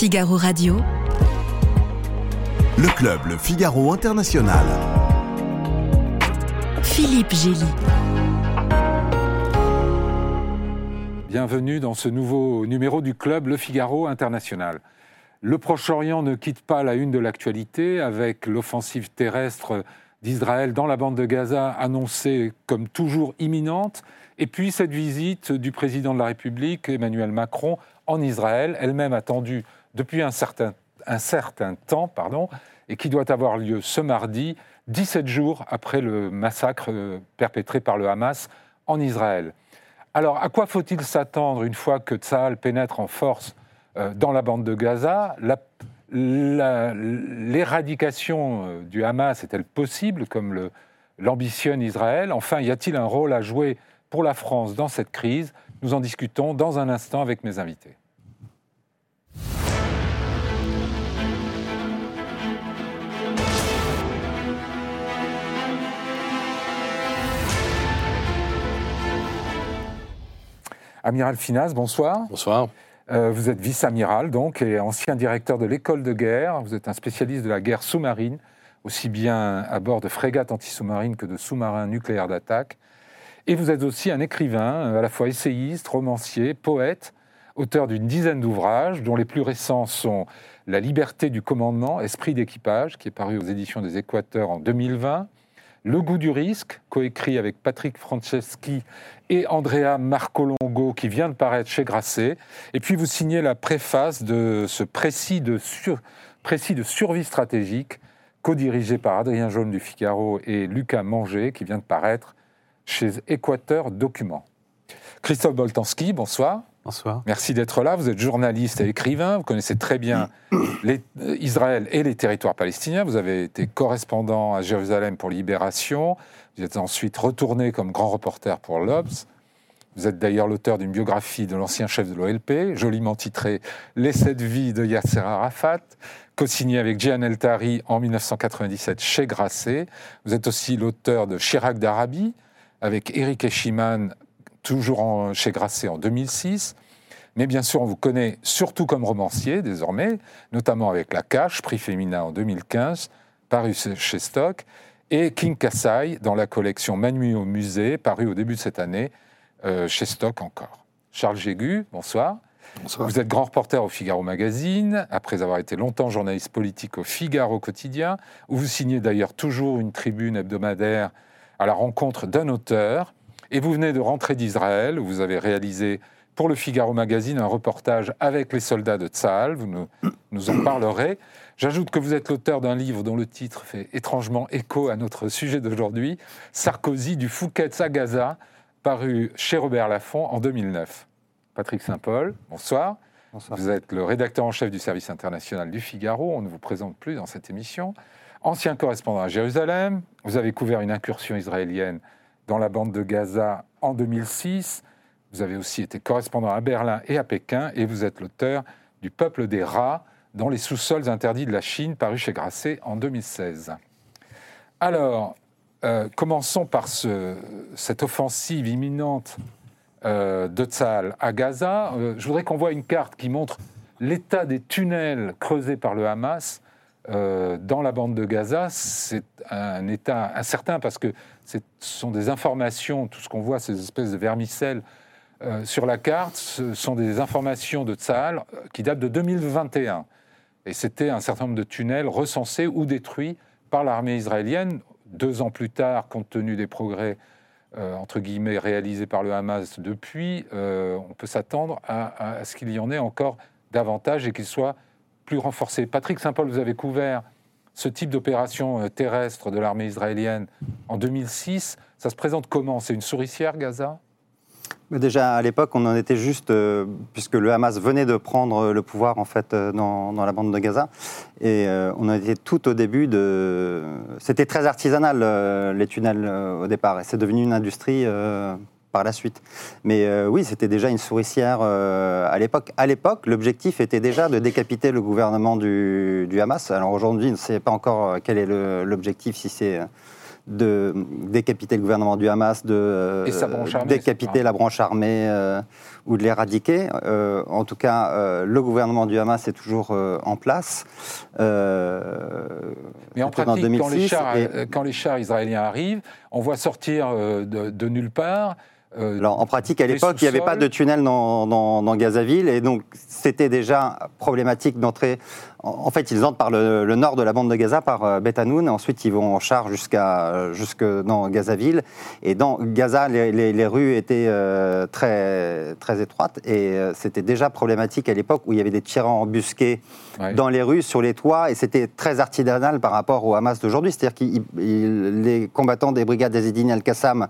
Figaro Radio. Le club Le Figaro International. Philippe Gély. Bienvenue dans ce nouveau numéro du club Le Figaro International. Le Proche-Orient ne quitte pas la une de l'actualité avec l'offensive terrestre d'Israël dans la bande de Gaza annoncée comme toujours imminente, et puis cette visite du président de la République, Emmanuel Macron, en Israël, elle-même attendue depuis un certain, un certain temps, pardon, et qui doit avoir lieu ce mardi, 17 jours après le massacre euh, perpétré par le Hamas en Israël. Alors, à quoi faut-il s'attendre une fois que Tsahal pénètre en force euh, dans la bande de Gaza? L'éradication euh, du Hamas est-elle possible, comme l'ambitionne Israël? Enfin, y a-t-il un rôle à jouer pour la France dans cette crise? Nous en discutons dans un instant avec mes invités. Amiral Finas, bonsoir. Bonsoir. Euh, vous êtes vice-amiral, donc, et ancien directeur de l'école de guerre. Vous êtes un spécialiste de la guerre sous-marine, aussi bien à bord de frégates anti-sous-marines que de sous-marins nucléaires d'attaque. Et vous êtes aussi un écrivain, euh, à la fois essayiste, romancier, poète, auteur d'une dizaine d'ouvrages, dont les plus récents sont La liberté du commandement, Esprit d'équipage, qui est paru aux éditions des Équateurs en 2020, Le goût du risque, coécrit avec Patrick Franceschi et Andrea Marcolongo, qui vient de paraître chez Grasset. Et puis vous signez la préface de ce précis de, survie stratégique, co-dirigé par Adrien Jaune du Figaro et Lucas Manger, qui vient de paraître chez Équateur Documents. Christophe Boltanski, bonsoir. Bonsoir. Merci d'être là. Vous êtes journaliste et écrivain. Vous connaissez très bien les, euh, Israël et les territoires palestiniens. Vous avez été correspondant à Jérusalem pour Libération. Vous êtes ensuite retourné comme grand reporter pour l'Obs. Vous êtes d'ailleurs l'auteur d'une biographie de l'ancien chef de l'OLP, joliment titrée Les sept vies de Yasser Arafat, co-signée avec Jehan El-Tari en 1997 chez Grasset. Vous êtes aussi l'auteur de Chirac d'Arabie, avec Eric Eschiman toujours chez Grasset en 2006. Mais bien sûr, on vous connaît surtout comme romancier désormais, notamment avec La Cache, prix féminin en 2015, paru chez Stock, et King Kassai dans la collection Manu au musée, paru au début de cette année euh, chez Stock encore. Charles Jégu, bonsoir. Bonsoir. Vous êtes grand reporter au Figaro Magazine, après avoir été longtemps journaliste politique au Figaro Quotidien, où vous signez d'ailleurs toujours une tribune hebdomadaire à la rencontre d'un auteur et vous venez de rentrer d'Israël, où vous avez réalisé pour le Figaro Magazine un reportage avec les soldats de Tzahal. Vous nous, nous en parlerez. J'ajoute que vous êtes l'auteur d'un livre dont le titre fait étrangement écho à notre sujet d'aujourd'hui, Sarkozy du Fouquet à Gaza, paru chez Robert Laffont en 2009. Patrick Saint-Paul, bonsoir. bonsoir. Vous êtes le rédacteur en chef du service international du Figaro. On ne vous présente plus dans cette émission. Ancien correspondant à Jérusalem, vous avez couvert une incursion israélienne dans la bande de Gaza en 2006. Vous avez aussi été correspondant à Berlin et à Pékin et vous êtes l'auteur du Peuple des rats dans les sous-sols interdits de la Chine, paru chez Grasset en 2016. Alors, euh, commençons par ce, cette offensive imminente euh, de Tzal à Gaza. Euh, je voudrais qu'on voit une carte qui montre l'état des tunnels creusés par le Hamas dans la bande de Gaza, c'est un état incertain parce que ce sont des informations, tout ce qu'on voit, ces espèces de vermicelles euh, sur la carte, ce sont des informations de Tsahal euh, qui datent de 2021. Et c'était un certain nombre de tunnels recensés ou détruits par l'armée israélienne. Deux ans plus tard, compte tenu des progrès entre guillemets réalisés par le Hamas depuis, on peut s'attendre à, ce qu'il y en ait encore davantage et qu'ils soient plus renforcé. Patrick Saint-Paul, vous avez couvert ce type d'opération euh, terrestre de l'armée israélienne en 2006. Ça se présente comment? C'est une souricière, Gaza? Déjà à l'époque, on en était juste, euh, puisque le Hamas venait de prendre le pouvoir en fait euh, dans, la bande de Gaza, et euh, on en était tout au début de. C'était très artisanal les tunnels au départ, et c'est devenu une industrie par la suite. Mais euh, oui, c'était déjà une souricière euh, à l'époque. À l'époque, l'objectif était déjà de décapiter le gouvernement du, du Hamas. Alors aujourd'hui, on ne sait pas encore euh, quel est l'objectif, si c'est de décapiter le gouvernement du Hamas, de euh, armée, décapiter la branche armée ou de l'éradiquer. En tout cas, le gouvernement du Hamas est toujours en place. Mais en pratique, quand les, 2006, chars, et- quand les chars israéliens arrivent, on voit sortir de, de nulle part. Euh, Alors, en pratique, à l'époque, il n'y avait pas de tunnel dans, dans, dans Gazaville, et donc c'était déjà problématique d'entrer. En, en fait, ils entrent par le, le nord de la bande de Gaza, par euh, et ensuite ils vont en char jusqu'à euh, jusque dans Gazaville. Et dans Gaza, les, les- les rues étaient euh, très très étroites, et c'était déjà problématique à l'époque où il y avait des tyrans embusqués ouais. dans les rues, sur les toits, et c'était très artisanal par rapport au Hamas d'aujourd'hui. C'est-à-dire que les combattants des brigades d'Azedine al-Qassam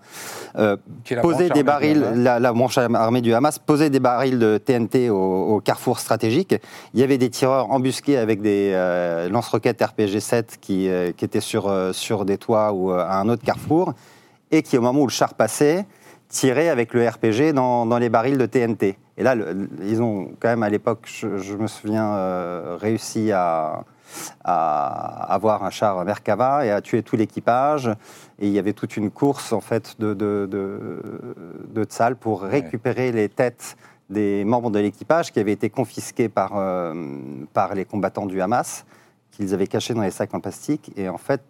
euh, posaient des barils, la, la branche armée du Hamas posait des barils de TNT au, au carrefour stratégique. Il y avait des tireurs embusqués avec des euh, lance-roquettes RPG-7 qui, euh, qui étaient sur, sur des toits ou à un autre carrefour, et qui, au moment où le char passait, tiraient avec le RPG dans, dans les barils de TNT. Et là, le- ils ont quand même à l'époque, je, je me souviens, euh, réussi à, à avoir un char Merkava et à tuer tout l'équipage. Et il y avait toute une course en fait de, de, de, de pour récupérer les têtes des membres de l'équipage qui avaient été confisqués par, euh, par les combattants du Hamas, qu'ils avaient cachés dans les sacs en plastique. Et en fait,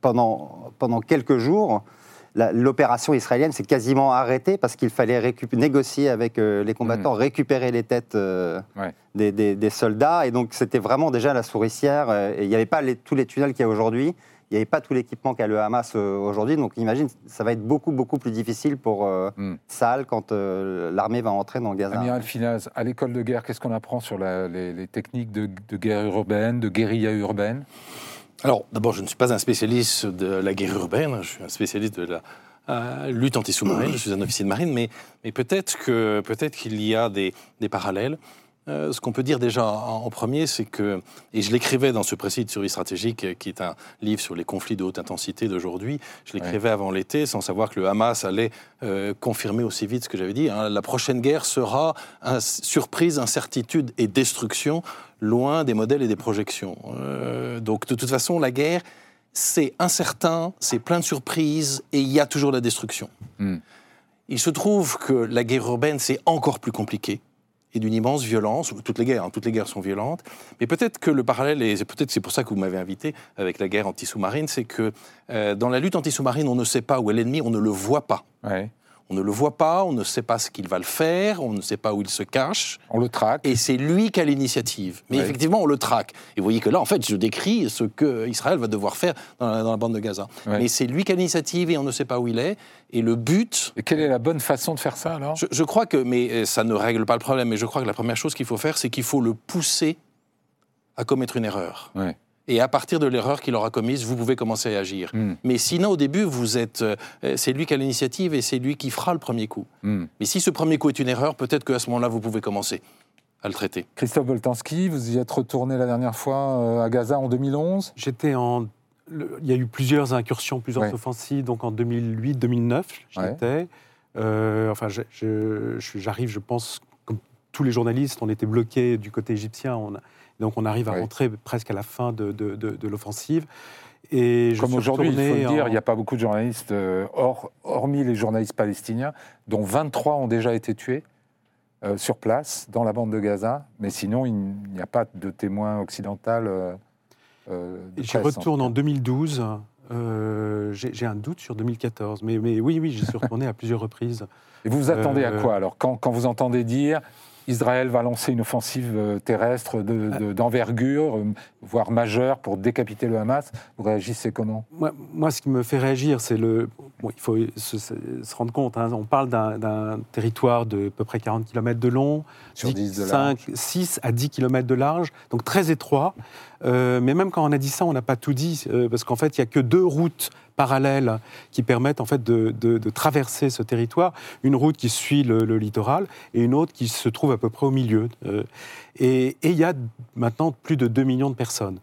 pendant, pendant quelques jours, l'opération israélienne s'est quasiment arrêtée parce qu'il fallait négocier avec euh, les combattants, récupérer les têtes euh, Ouais. des, des- des soldats. Et donc, c'était vraiment déjà la souricière. euh, et il n'y avait pas les- tous les tunnels qu'il y a aujourd'hui. Il n'y avait pas tout l'équipement qu'a le Hamas aujourd'hui. Donc, imagine, ça va être beaucoup, beaucoup plus difficile pour Hmm. Saal quand l'armée va entrer dans Gaza. Amiral Finaz, à l'école de guerre, qu'est-ce qu'on apprend sur la- les, les techniques de, de guerre urbaine, de guérilla urbaine? Alors, d'abord, je ne suis pas un spécialiste de la guerre urbaine, je suis un spécialiste de la euh, lutte anti-sous-marine, je suis un officier de marine, mais, mais peut-être qu'il y a des, des parallèles. Euh, ce qu'on peut dire déjà en, en premier, c'est que, et je l'écrivais dans ce précis de survie stratégique, euh, qui est un livre sur les conflits de haute intensité d'aujourd'hui, je l'écrivais avant l'été sans savoir que le Hamas allait euh, confirmer aussi vite ce que j'avais dit. hein. La prochaine guerre sera un- surprise, incertitude et destruction, loin des modèles et des projections. Euh, donc de toute façon, la guerre, c'est incertain, c'est plein de surprises et il y a toujours la destruction. Hmm. Il se trouve que la guerre urbaine, c'est encore plus compliqué et d'une immense violence. Toutes les guerres, hein, toutes les guerres sont violentes. Mais peut-être que le parallèle, et peut-être c'est pour ça que vous m'avez invité avec la guerre anti-sous-marine, c'est que euh, dans la lutte anti-sous-marine, on ne sait pas où est l'ennemi, on ne le voit pas. Ouais. On ne le voit pas, on ne sait pas ce qu'il va le faire, on ne sait pas où il se cache. On le traque. Et c'est lui qui a l'initiative. Mais effectivement, on le traque. Et vous voyez que là, en fait, je décris ce que Israël va devoir faire dans la, dans la bande de Gaza. Mais c'est lui qui a l'initiative et on ne sait pas où il est. Et le but, Et quelle est la bonne façon de faire ça alors? Je, je crois que, mais euh, ça ne règle pas le problème, mais je crois que la première chose qu'il faut faire, c'est qu'il faut le pousser à commettre une erreur. Ouais. Et à partir de l'erreur qu'il aura commise, vous pouvez commencer à agir. Hmm. Mais sinon, au début, vous êtes, euh, c'est lui qui a l'initiative et c'est lui qui fera le premier coup. Hmm. Mais si ce premier coup est une erreur, peut-être qu'à ce moment-là, vous pouvez commencer à le traiter. Christophe Boltanski, vous y êtes retourné la dernière fois euh, à Gaza en 2011 J'étais en. le- il y a eu plusieurs incursions, plusieurs Ouais. offensives. Donc en 2008-2009, j'y Ouais. étais. Euh, enfin, je- je- je- j'arrive, je pense, comme tous les journalistes, on était bloqués du côté égyptien. On a- donc on arrive à rentrer presque à la fin de, de- de- de l'offensive. Et je Comme aujourd'hui, il faut le dire, en- il n'y a pas beaucoup de journalistes, euh, hors- hormis les journalistes palestiniens, dont 23 ont déjà été tués euh, sur place, dans la bande de Gaza. Mais sinon, il n'y a pas de témoins occidental. euh, euh, J'y retourne en cas. 2012. Euh, J'ai un doute sur 2014. Mais, mais oui, oui, j'y suis retourné à plusieurs reprises. Et vous vous attendez à quoi alors? Quand, quand vous entendez dire Israël va lancer une offensive euh, terrestre de- de- d'envergure, euh, voire majeure, pour décapiter le Hamas, vous réagissez comment? Moi, moi, ce qui me fait réagir, c'est le. Bon, il faut se, se- se rendre compte, hein, on parle d'un- territoire de à peu près 40 km de long, Sur 10 de large. 5, 6 à 10 km de large, donc très étroit. Euh, mais même quand on a dit ça, on n'a pas tout dit, euh, parce qu'en fait, il n'y a que deux routes parallèles qui permettent en fait de, de- traverser ce territoire. Une route qui suit le, littoral et une autre qui se trouve à peu près au milieu. Euh, et il y a maintenant plus de 2 millions de personnes.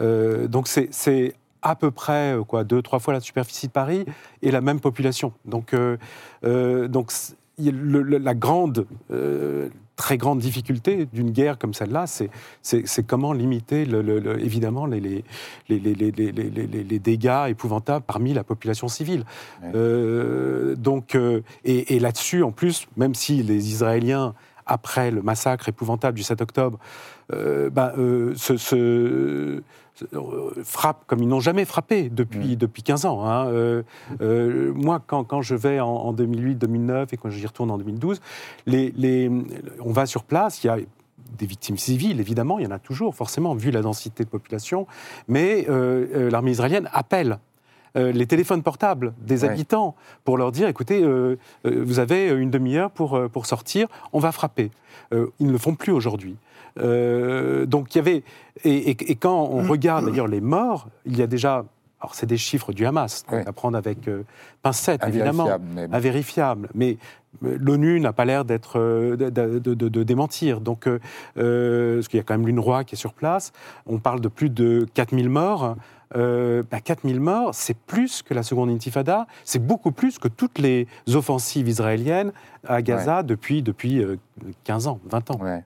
Euh, donc c'est- à peu près euh, quoi, deux, trois fois la superficie de Paris et la même population. Donc, donc la grande, très grande difficulté d'une guerre comme celle-là, c'est, comment limiter, le, le- le- évidemment, les, dégâts épouvantables parmi la population civile. Ouais. Euh, donc, euh, et, et là-dessus, en plus, même si les Israéliens, après le massacre épouvantable du 7 octobre, euh, ben, euh, se, se- se- euh, frappent comme ils n'ont jamais frappé depuis, depuis 15 ans. hein. Euh, euh, moi, quand, quand je vais en, en 2008-2009 et quand j'y retourne en 2012, les, les- on va sur place, il y a des victimes civiles, évidemment, il y en a toujours, forcément, vu la densité de population, mais euh, l'armée israélienne appelle euh, les téléphones portables des Ouais. habitants pour leur dire, écoutez, euh, euh, vous avez une demi-heure pour, pour sortir, on va frapper. Ils ne le font plus aujourd'hui. Donc il y avait... Et, et- et quand on regarde d'ailleurs les morts, il y a déjà... Alors c'est des chiffres du Hamas, à prendre avec euh, pincette, évidemment mais invérifiable. Mais euh, l'ONU n'a pas l'air d'être euh, de, de- de- de démentir. Donc, parce qu'il y a quand même l'UNRWA qui est sur place. On parle de plus de 4000 morts. Euh, bah, 4000 morts, c'est plus que la seconde intifada. C'est beaucoup plus que toutes les offensives israéliennes à Gaza depuis, depuis euh, 15 ans, 20 ans. Ouais.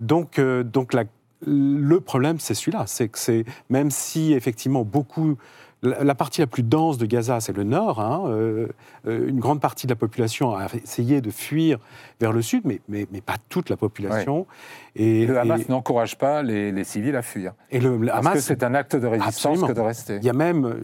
Donc, euh, donc la- le problème, c'est celui-là. C'est que c'est, même si effectivement beaucoup. La, partie la plus dense de Gaza, c'est le nord. hein, euh, euh, une grande partie de la population a essayé de fuir vers le sud, mais, mais, mais pas toute la population. Et, Le Hamas et- n'encourage pas les, les civils à fuir. et le, le Parce Hamas, que c'est un acte de résistance Absolument. que de rester. il y a même,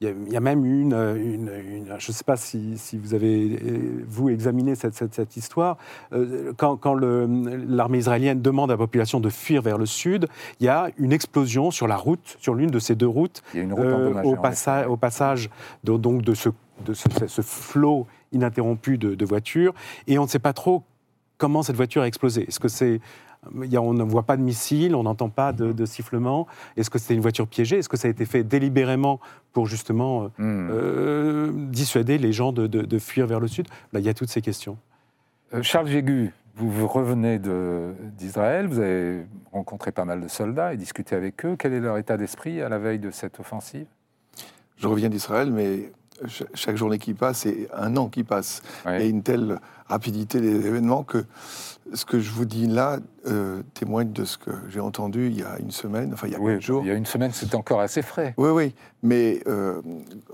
il y a, il y a même une, une- une- je ne sais pas si, si vous avez euh, vous examiné cette, cette, cette histoire. Euh, quand l'armée israélienne demande à la population de fuir vers le sud, il y a une explosion sur la route, sur l'une de ces deux routes, Il y a une route euh, au, passa- passage de, donc de ce, de ce, ce flot ininterrompu de, de voitures, et on ne sait pas trop comment cette voiture a explosé. Est-ce que c'est on ne voit pas de missiles, on n'entend pas de, de sifflement. Est-ce que c'était une voiture piégée? Est-ce que ça a été fait délibérément pour justement euh, Hmm. euh, dissuader les gens de, de- de fuir vers le sud? Là, Il y a toutes ces questions. Euh, Charles Jégu, vous, vous revenez d'Israël, vous avez rencontré pas mal de soldats et discuté avec eux. Quel est leur état d'esprit à la veille de cette offensive? Je reviens d'Israël, mais chaque journée qui passe, c'est un an qui passe. Ouais. Et une telle rapidité des événements que ce que je vous dis là euh, témoigne de ce que j'ai entendu il y a une semaine, enfin il y a Oui, quelques jours. il y a une semaine, c'était encore assez frais. Oui, oui, mais euh,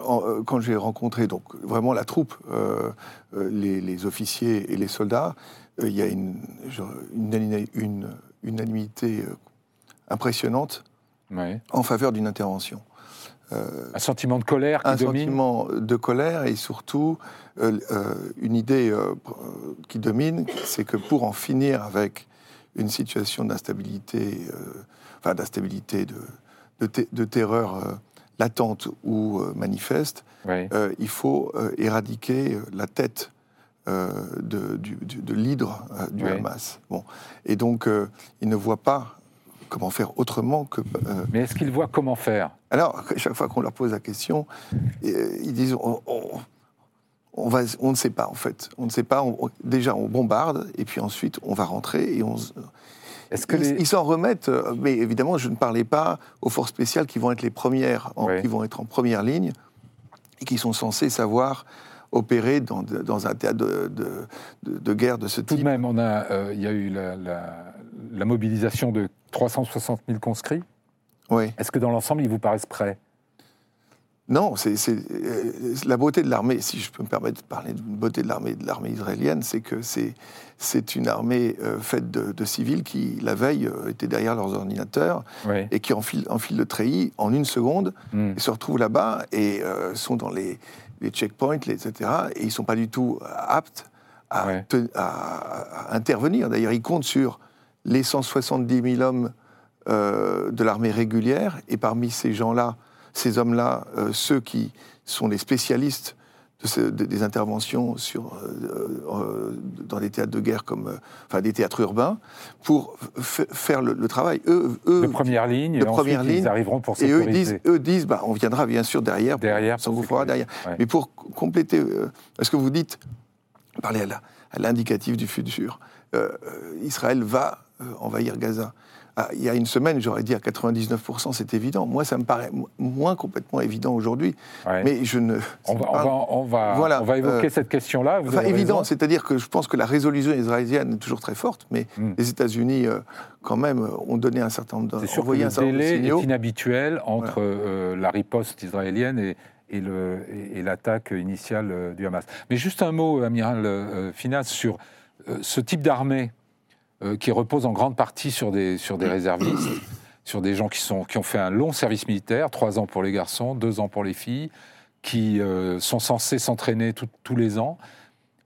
en- euh, quand j'ai rencontré donc vraiment la troupe, les, les officiers et les soldats, il y a une, genre, une, unani- une unanimité impressionnante Ouais. en faveur d'une intervention. Un sentiment de colère qui un domine. sentiment de colère et surtout euh, euh, une idée euh, euh, qui domine, c'est que pour en finir avec une situation d'instabilité, euh, enfin d'instabilité, de, de, terreur euh, latente ou euh, manifeste, euh, il faut euh, éradiquer euh, la tête euh, de, de l'hydre euh, du. Hamas. Bon. Et donc, euh, il ne voit pas comment faire autrement que euh, Mais est-ce qu'ils voient comment faire? Alors, chaque fois qu'on leur pose la question, euh, ils disent on, on- on va, on ne sait pas en fait. On ne sait pas. on- déjà, on bombarde et puis ensuite, on va rentrer et on. que ils les... ils s'en remettent, euh, mais évidemment, je ne parlais pas aux forces spéciales qui vont être les premières, en- qui vont être en première ligne et qui sont censées savoir opérer dans, dans un théâtre de, de- de- de guerre de ce Tout de type. même, euh, il y a eu la, la- la mobilisation de 360 000 conscrits. Oui. Est-ce que dans l'ensemble, ils vous paraissent prêts? Non, c'est euh, la beauté de l'armée, si je peux me permettre de parler d'une beauté de l'armée de l'armée israélienne, c'est que c'est une armée euh, faite de, de civils qui, la veille, euh, étaient derrière leurs ordinateurs Oui. et qui enfilent, enfilent le treillis en une seconde Hmm. et se retrouvent là-bas et sont dans les, les checkpoints, les- etc. Et ils ne sont pas du tout aptes à, Ouais. te- à- à intervenir. D'ailleurs, ils comptent sur les 170 000 hommes euh, de l'armée régulière et parmi ces gens-là, ces hommes-là, euh, ceux qui sont les spécialistes de ce- de- des interventions sur, euh, euh, dans des théâtres de guerre comme, euh, enfin des théâtres urbains, pour faire le, le travail. Eux, eux, De première ligne, de et première ensuite, ils ligne, arriveront pour et eux sécuriser. disent, eux disent, bah, on viendra bien sûr derrière, Derrière, s'engouffrera sécuriser. derrière. Ouais. Mais pour compléter euh, ce que vous dites, parler à l'indicatif du futur, euh, euh, Israël va euh, envahir Gaza. ah, il y a une semaine, j'aurais dit à 99%, c'est évident. Moi, ça me paraît mo- moins complètement évident aujourd'hui. Ouais. Mais je ne. on, va, on, parle- va, on, va, Voilà, on va évoquer euh, cette question-là. Enfin, évident, c'est-à-dire que je pense que la résolution israélienne est toujours très forte, mais Mm. les États-Unis, euh, quand même, ont donné un certain nombre de, C'est sûr que le délai est inhabituel entre euh, la riposte israélienne et, et le- et- et l'attaque initiale euh, du Hamas. Mais juste un mot, amiral euh, Finas, sur euh, ce type d'armée euh, qui repose en grande partie sur des, sur des réservistes, sur des gens qui, sont, qui ont fait un long service militaire, trois ans pour les garçons, deux ans pour les filles, qui euh, sont censés s'entraîner tous les ans,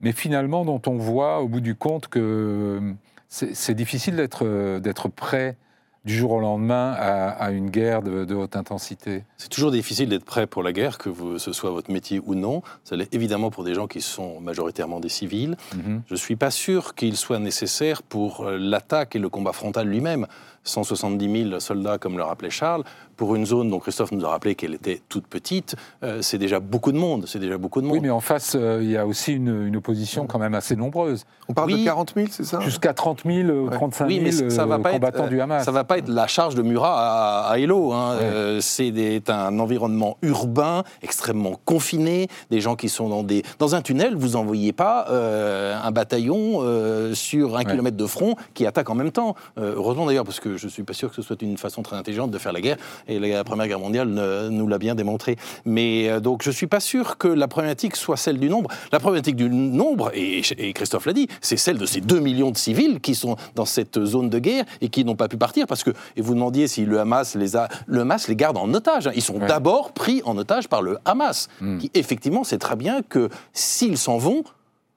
mais finalement dont on voit au bout du compte que euh, c'est difficile d'être prêt du jour au lendemain à, à une guerre de, de haute intensité. C'est toujours difficile d'être prêt pour la guerre, que vous- ce soit votre métier ou non. Ça l'est évidemment pour des gens qui sont majoritairement des civils. Mhm. Je ne suis pas sûr qu'il soit nécessaire pour euh, l'attaque et le combat frontal lui-même. 170 000 soldats, comme le rappelait Charles, pour une zone dont Christophe nous a rappelé qu'elle était toute petite, euh, c'est déjà beaucoup de monde. C'est déjà beaucoup de monde. Oui, mais en face, euh, il y a aussi une, une opposition quand même assez nombreuse. On parle Oui. de 40 000, c'est ça? Jusqu'à 30 000, euh, Ouais. 35 Oui, 000 mais ça va euh, pas combattants être, du Hamas. Ça va pas être la charge de Murat à, à Hello. hein. Ouais. Euh, c'est un environnement urbain extrêmement confiné, des gens qui sont dans des dans un tunnel. Vous envoyez pas euh, un bataillon euh, sur un Ouais. kilomètre de front qui attaque en même temps. Euh, heureusement d'ailleurs, parce que je suis pas sûr que ce soit une façon très intelligente de faire la guerre. Et la Première Guerre mondiale ne- nous l'a bien démontré. Mais euh, donc je suis pas sûr que la problématique soit celle du nombre. La problématique du nombre, et, et Christophe l'a dit, c'est celle de ces 2 millions de civils qui sont dans cette zone de guerre et qui n'ont pas pu partir parce que, et vous demandiez si le Hamas les a, le Hamas les garde en otage. hein. Ils sont Ouais. d'abord pris en otage par le Hamas, Hmm. qui effectivement sait très bien que s'ils s'en vont,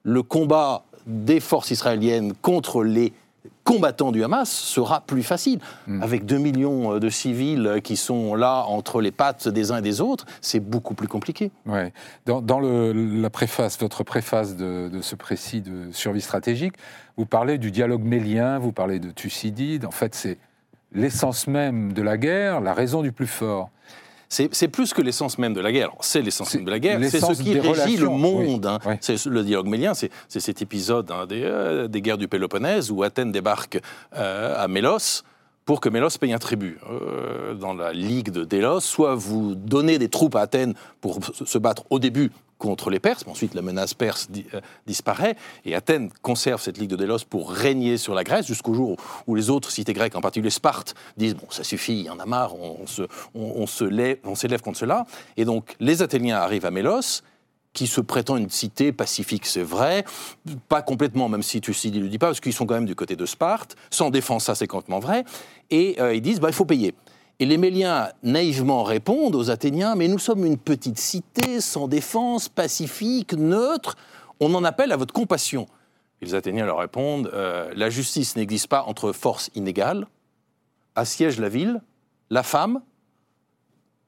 le combat des forces israéliennes contre les combattants du Hamas sera plus facile. Hmm. Avec 2 millions de civils qui sont là entre les pattes des uns et des autres, c'est beaucoup plus compliqué. Ouais. Dans, dans le- la préface, votre préface de, de ce précis de survie stratégique, vous parlez du dialogue mélien, vous parlez de Thucydide. En fait, c'est l'essence même de la guerre, la raison du plus fort. C'est plus que l'essence même de la guerre. C'est l'essence même de la guerre. C'est ce qui régit le monde. hein. oui. C'est le dialogue mélien. C'est cet épisode hein, des, euh, des guerres du Péloponnèse où Athènes débarque euh, à Mélos pour que Mélos paye un tribut. Euh, dans la ligue de Délos, soit vous donnez des troupes à Athènes pour se battre au début contre les Perses, mais ensuite la menace perse euh, disparaît, et Athènes conserve cette ligue de Délos pour régner sur la Grèce jusqu'au jour où les autres cités grecques, en particulier Sparte, disent bon ça suffit, il y en a marre, on, se, on, se lève, s'élève contre cela, et donc les Athéniens arrivent à Mélos, qui se prétend une cité pacifique, c'est vrai, pas complètement, même si Thucydide ne le dit pas, parce qu'ils sont quand même du côté de Sparte, sans défense, ça c'est complètement vrai, et euh, ils disent, bah, il faut payer. Et les Méliens naïvement répondent aux Athéniens, mais nous sommes une petite cité, sans défense, pacifique, neutre, on en appelle à votre compassion. Les Athéniens leur répondent, euh, la justice n'existe pas entre forces inégales, assiège la ville, la femme,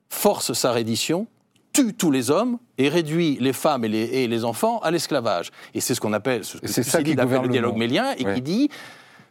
force sa reddition, tue tous les hommes et réduit les femmes et les, et les enfants à l'esclavage. Et c'est ce qu'on appelle, ce que c'est ça qui gouverne le dialogue mélien, et Ouais. qui dit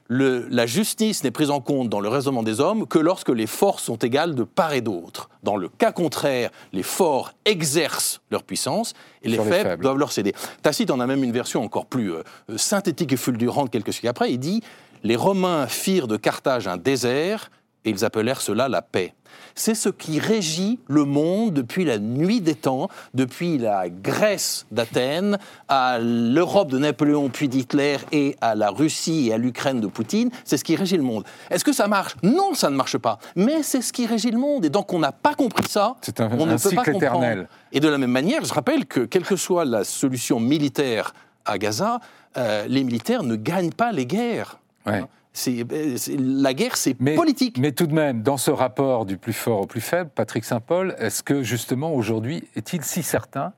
le- la justice n'est prise en compte dans le raisonnement des hommes que lorsque les forces sont égales de part et d'autre. Dans le cas contraire, les forts exercent leur puissance et les faibles, faibles. doivent leur céder. Tacite en a même une version encore plus euh, synthétique et fulgurante quelques siècles après. Il dit Les Romains firent de Carthage un désert et ils appelèrent cela la paix. C'est ce qui régit le monde depuis la nuit des temps, depuis la Grèce d'Athènes à l'Europe de Napoléon puis d'Hitler et à la Russie et à l'Ukraine de Poutine. C'est ce qui régit le monde. Est-ce que ça marche? Non, ça ne marche pas. Mais c'est ce qui régit le monde. Et donc on n'a pas compris ça. C'est un- on un ne peut pas cycle comprendre. éternel. Et de la même manière, je rappelle que quelle que soit la solution militaire à Gaza, euh, les militaires ne gagnent pas les guerres. Ouais. C'est, euh, c'est- la guerre, c'est Mais, politique. mais tout de même, dans ce rapport du plus fort au plus faible, Patrick Saint-Paul, est-ce que justement aujourd'hui, est-il si certain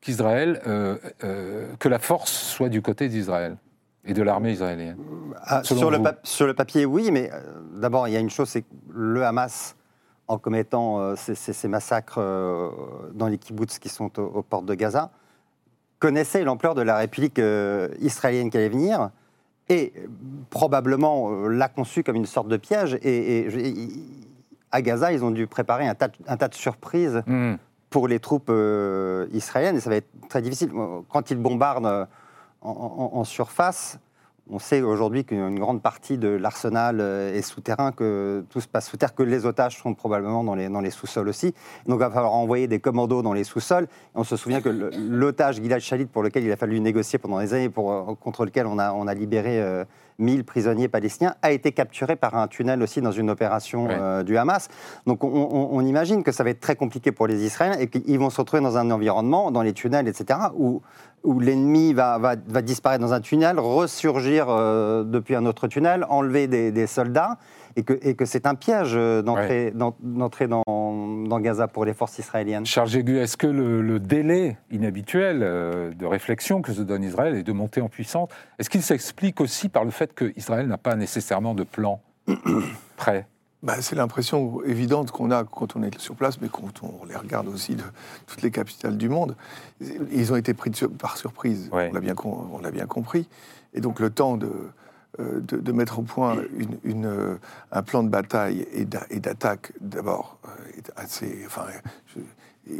qu'Israël, euh, euh, que la force soit du côté d'Israël et de l'armée israélienne Ah, sur, le sur papier, oui, mais euh, d'abord, il y a une chose, c'est que le Hamas, en commettant euh, ces, ces- ces massacres euh, dans les kibbutz qui sont aux, aux portes de Gaza, connaissait l'ampleur de la République euh, israélienne qui allait venir et euh, probablement euh, l'a conçue comme une sorte de piège. Et, et je- et- à Gaza, ils ont dû préparer un tas de, un tas de surprises Hmm. pour les troupes euh, israéliennes et ça va être très difficile. Quand ils bombardent en, en- en surface, On sait aujourd'hui qu'une grande partie de l'arsenal euh, est souterrain, que tout se passe sous terre, que les otages sont probablement dans les, sous-sols aussi. Donc il va falloir envoyer des commandos dans les sous-sols. On se souvient que l'otage Gilad Shalit, pour lequel il a fallu négocier pendant des années, pour, euh, contre lequel on a, on a libéré euh, 1000 prisonniers palestiniens, a été capturé par un tunnel aussi dans une opération Ouais. euh, du Hamas. Donc on, on- on imagine que ça va être très compliqué pour les Israéliens et qu'ils vont se retrouver dans un environnement, dans les tunnels, etc., où, où l'ennemi va, va, va disparaître dans un tunnel, ressurgir euh, depuis un autre tunnel, enlever des, des soldats, et que, et que c'est un piège euh, d'entrer d'en- d'entrer dans, dans Gaza pour les forces israéliennes. Charles Jégu, est-ce que le, le délai inhabituel euh, de réflexion que se donne Israël et de montée en puissance, est-ce qu'il s'explique aussi par le fait qu'Israël n'a pas nécessairement de plan prêt? Bah, c'est l'impression évidente qu'on a quand on est sur place, mais quand on les regarde aussi de toutes les capitales du monde. Ils ont été pris de sur- par surprise, Ouais. on l'a bien, bien compris. Et donc le temps de, euh, de, de mettre au point une, euh, un plan de bataille et d'a- et d'attaque, d'abord, euh, assez... Enfin,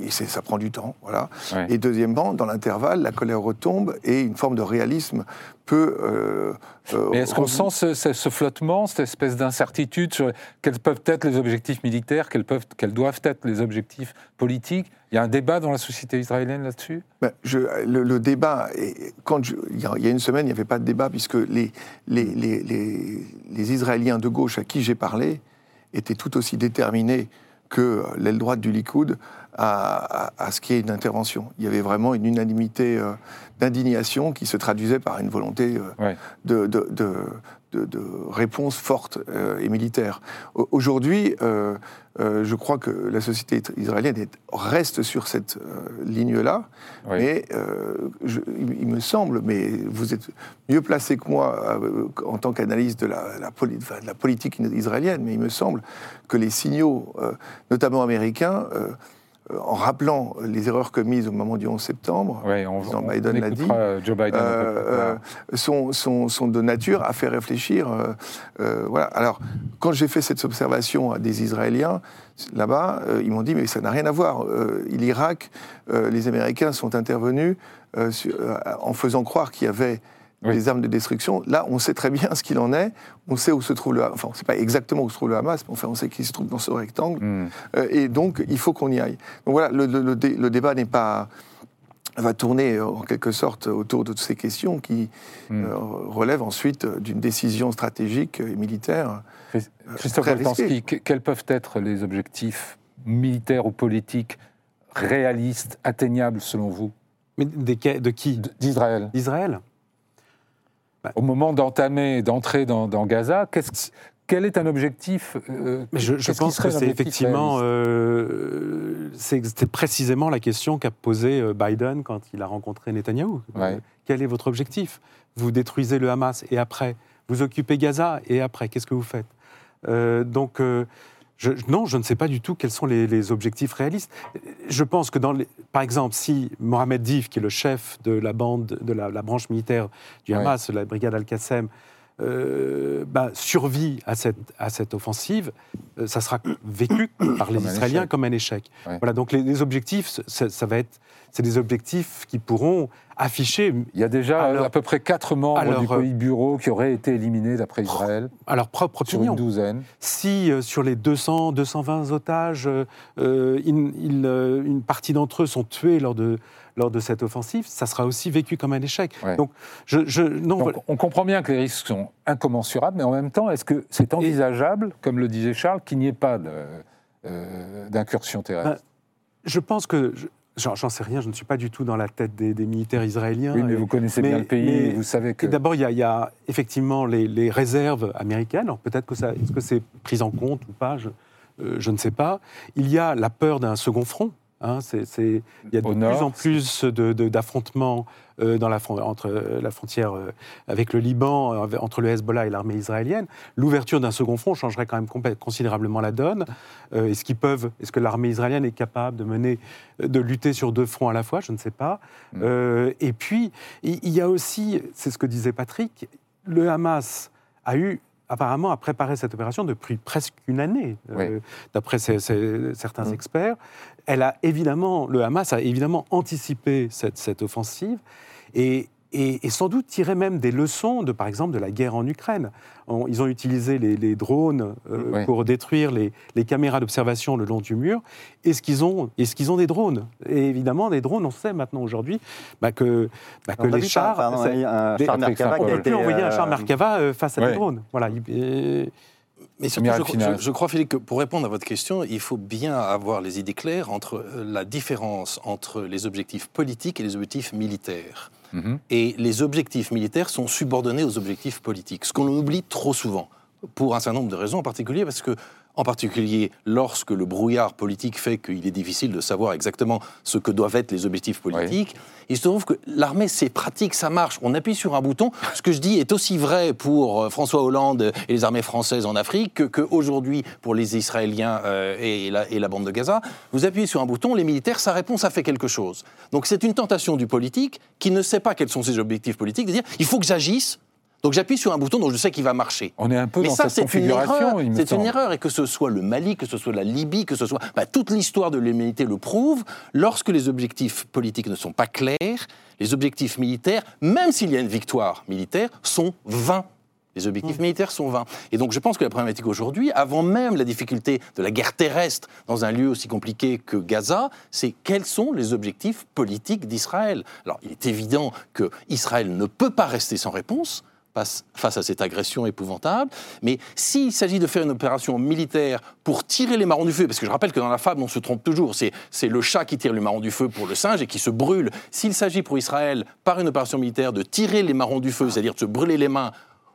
et ça prend du temps, voilà. Ouais. Et deuxièmement, dans l'intervalle, la colère retombe et une forme de réalisme peut... euh, euh, Mais est-ce qu'on sent ce, ce- ce flottement, cette espèce d'incertitude sur quels peuvent être les objectifs militaires, quels, peuvent, quels doivent être les objectifs politiques? Il y a un débat dans la société israélienne là-dessus? Ben, le, le débat, quand je- il y, a, il y a une semaine, il n'y avait pas de débat, puisque les, les, les, les, les Israéliens de gauche à qui j'ai parlé étaient tout aussi déterminés que l'aile droite du Likoud à, à- à ce qu'il y ait une intervention. Il y avait vraiment une unanimité euh, d'indignation qui se traduisait par une volonté euh, Ouais. de, de, de, de- de réponse forte euh, et militaire. Au- Aujourd'hui, je crois que la société israélienne est- reste sur cette ligne-là, Oui. mais je- il, me semble, mais vous êtes mieux placé que moi en tant qu'analyste de la, la poli- enfin, de la politique israélienne, mais il me semble que les signaux, notamment américains, en rappelant les erreurs commises au moment du 11 septembre, Ouais, on, président on- Biden l'a dit, Joe Biden. euh, tard. euh, sont, sont, sont de nature à faire réfléchir. euh, euh, voilà. Alors, quand j'ai fait cette observation à des Israéliens là-bas, euh, ils m'ont dit mais ça n'a rien à voir. Euh, L'Irak, euh, les Américains sont intervenus euh, euh, en faisant croire qu'il y avait Oui. des armes de destruction. Là, on sait très bien ce qu'il en est. On sait où se trouve le. Enfin, on ne sait pas exactement où se trouve le Hamas, mais enfin, on sait qu'il se trouve dans ce rectangle. Hmm. Euh, et donc, il faut qu'on y aille. Donc voilà, le, le- le dé- le débat n'est pas va tourner euh, en quelque sorte autour de toutes ces questions qui Hmm. euh, relèvent ensuite d'une décision stratégique et militaire. Christ- Christophe quels peuvent être les objectifs militaires ou politiques réalistes, atteignables selon vous, Mais des- de qui? d'Israël D'Israël? Au moment d'entamer, d'entrer dans, dans Gaza, qu'est-ce quel est un objectif euh, Mais je, pense que c'est effectivement, euh, c'est- c'était précisément la question qu'a posée euh, Biden quand il a rencontré Netanyahou. Ouais. Euh, Quel est votre objectif? Vous détruisez le Hamas et après? Vous occupez Gaza et après? Qu'est-ce que vous faites? Donc, je- non, je ne sais pas du tout quels sont les, les objectifs réalistes. Je pense que, dans les- par exemple, si Mohamed Dif, qui est le chef de la bande, de la, la branche militaire du Ouais. Hamas, la brigade Al-Qassem, euh, bah, survit à cette, à cette offensive, euh, ça sera vécu par les Comme Israéliens comme un échec. Ouais. Voilà, donc les, les objectifs, ça, ça va être, c'est des objectifs qui pourront Il y a déjà Alors- à peu près quatre membres alors, du euh, Politburo qui auraient été éliminés d'après Israël, à leur propre sur opinion. une douzaine. Si euh, sur les 200, 220 otages, euh, euh, il- il, euh, une partie d'entre eux sont tués lors de, lors de cette offensive, ça sera aussi vécu comme un échec. Ouais. Donc, je, je- non, Donc, voilà. on comprend bien que les risques sont incommensurables, mais en même temps, est-ce que c'est envisageable, comme le disait Charles, qu'il n'y ait pas d'incursion terrestre? Ben, je pense que, je- j'en sais rien, je ne suis pas du tout dans la tête des, des militaires israéliens. Oui, mais Et- vous connaissez mais- bien le pays, mais- vous savez que... D'abord, il y, a- il y a effectivement les, les réserves américaines. Alors peut-être que ça, est-ce que c'est pris en compte ou pas je, euh, je ne sais pas. Il y a la peur d'un second front. Hein, il y a de Au plus nord, en plus d'affrontements euh, entre euh, la frontière euh, avec le Liban, entre le Hezbollah et l'armée israélienne. L'ouverture d'un second front changerait quand même considérablement la donne. Est-ce qu'ils peuvent, est-ce que l'armée israélienne est capable de mener, de lutter sur deux fronts à la fois? Je ne sais pas. Mm. Et puis, il y a aussi, c'est ce que disait Patrick, le Hamas a eu apparemment à préparer cette opération depuis presque une année, euh, d'après certains Mm. experts. Elle a évidemment, le Hamas a évidemment anticipé cette, cette offensive et et, et sans doute tirer même des leçons de, par exemple, de la guerre en Ukraine. On- ils ont utilisé les, les drones euh, Oui. pour détruire les, les caméras d'observation le long du mur. Est-ce qu'ils ont, est qu'ils ont des drones Et évidemment, des drones, on sait maintenant aujourd'hui bah, que, bah, que les chars... par- pardon, ça- un char des- Merkava on ne peut plus envoyer un char euh, Merkava euh, face à des drones. Voilà. et- Mais surtout, je crois, Philippe, que pour répondre à votre question, il faut bien avoir les idées claires entre euh, la différence entre les objectifs politiques et les objectifs militaires. Mhm. Et les objectifs militaires sont subordonnés aux objectifs politiques, ce qu'on oublie trop souvent, pour un certain nombre de raisons, en particulier parce que, en particulier, lorsque le brouillard politique fait qu'il est difficile de savoir exactement ce que doivent être les objectifs politiques, il se trouve que l'armée, c'est pratique, ça marche. On appuie sur un bouton. Ce que je dis est aussi vrai pour euh, François Hollande et les armées françaises en Afrique que- qu'aujourd'hui pour les Israéliens euh, et, la, et la bande de Gaza. Vous appuyez sur un bouton, les militaires, ça répond, ça fait quelque chose. Donc c'est une tentation du politique qui ne sait pas quels sont ses objectifs politiques, de dire il faut que j'agisse. Donc j'appuie sur un bouton dont je sais qu'il va marcher. On est un peu Mais dans ça, cette c'est une erreur. configuration, C'est une erreur. Et que ce soit le Mali, que ce soit la Libye, que ce soit. bah, toute l'histoire de l'humanité le prouve. Lorsque les objectifs politiques ne sont pas clairs, les objectifs militaires, même s'il y a une victoire militaire, sont vains. Les objectifs militaires sont vains. Et donc je pense que la problématique aujourd'hui, avant même la difficulté de la guerre terrestre dans un lieu aussi compliqué que Gaza, c'est quels sont les objectifs politiques d'Israël? Alors il est évident que Israël ne peut pas rester sans réponse face, à cette agression épouvantable, mais s'il s'agit de faire une opération militaire pour tirer les marrons du feu, parce que je rappelle que dans la fable on se trompe toujours, c'est le chat qui tire le marron du feu pour le singe et qui se brûle. S'il s'agit pour Israël, par une opération militaire, de tirer les marrons du feu, c'est-à-dire de se brûler les mains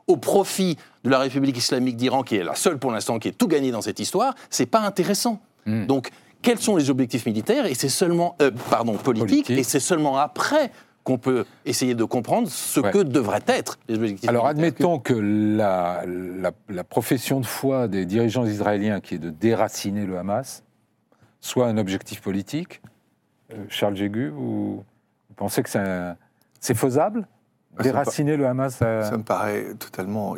au profit de la République islamique d'Iran, qui est la seule pour l'instant qui est tout gagnée dans cette histoire, c'est pas intéressant. Hmm. Donc, quels sont les objectifs militaires? Et c'est seulement, euh, pardon, politiques, Politique. et c'est seulement après qu'on peut essayer de comprendre ce Ouais. que devraient être les objectifs Alors admettons que la, la- la profession de foi des dirigeants israéliens, qui est de déraciner le Hamas, soit un objectif politique. Euh, Charles Jégu, vous, vous pensez que c'est faisable? Déraciner le Hamas à- Ça me paraît totalement.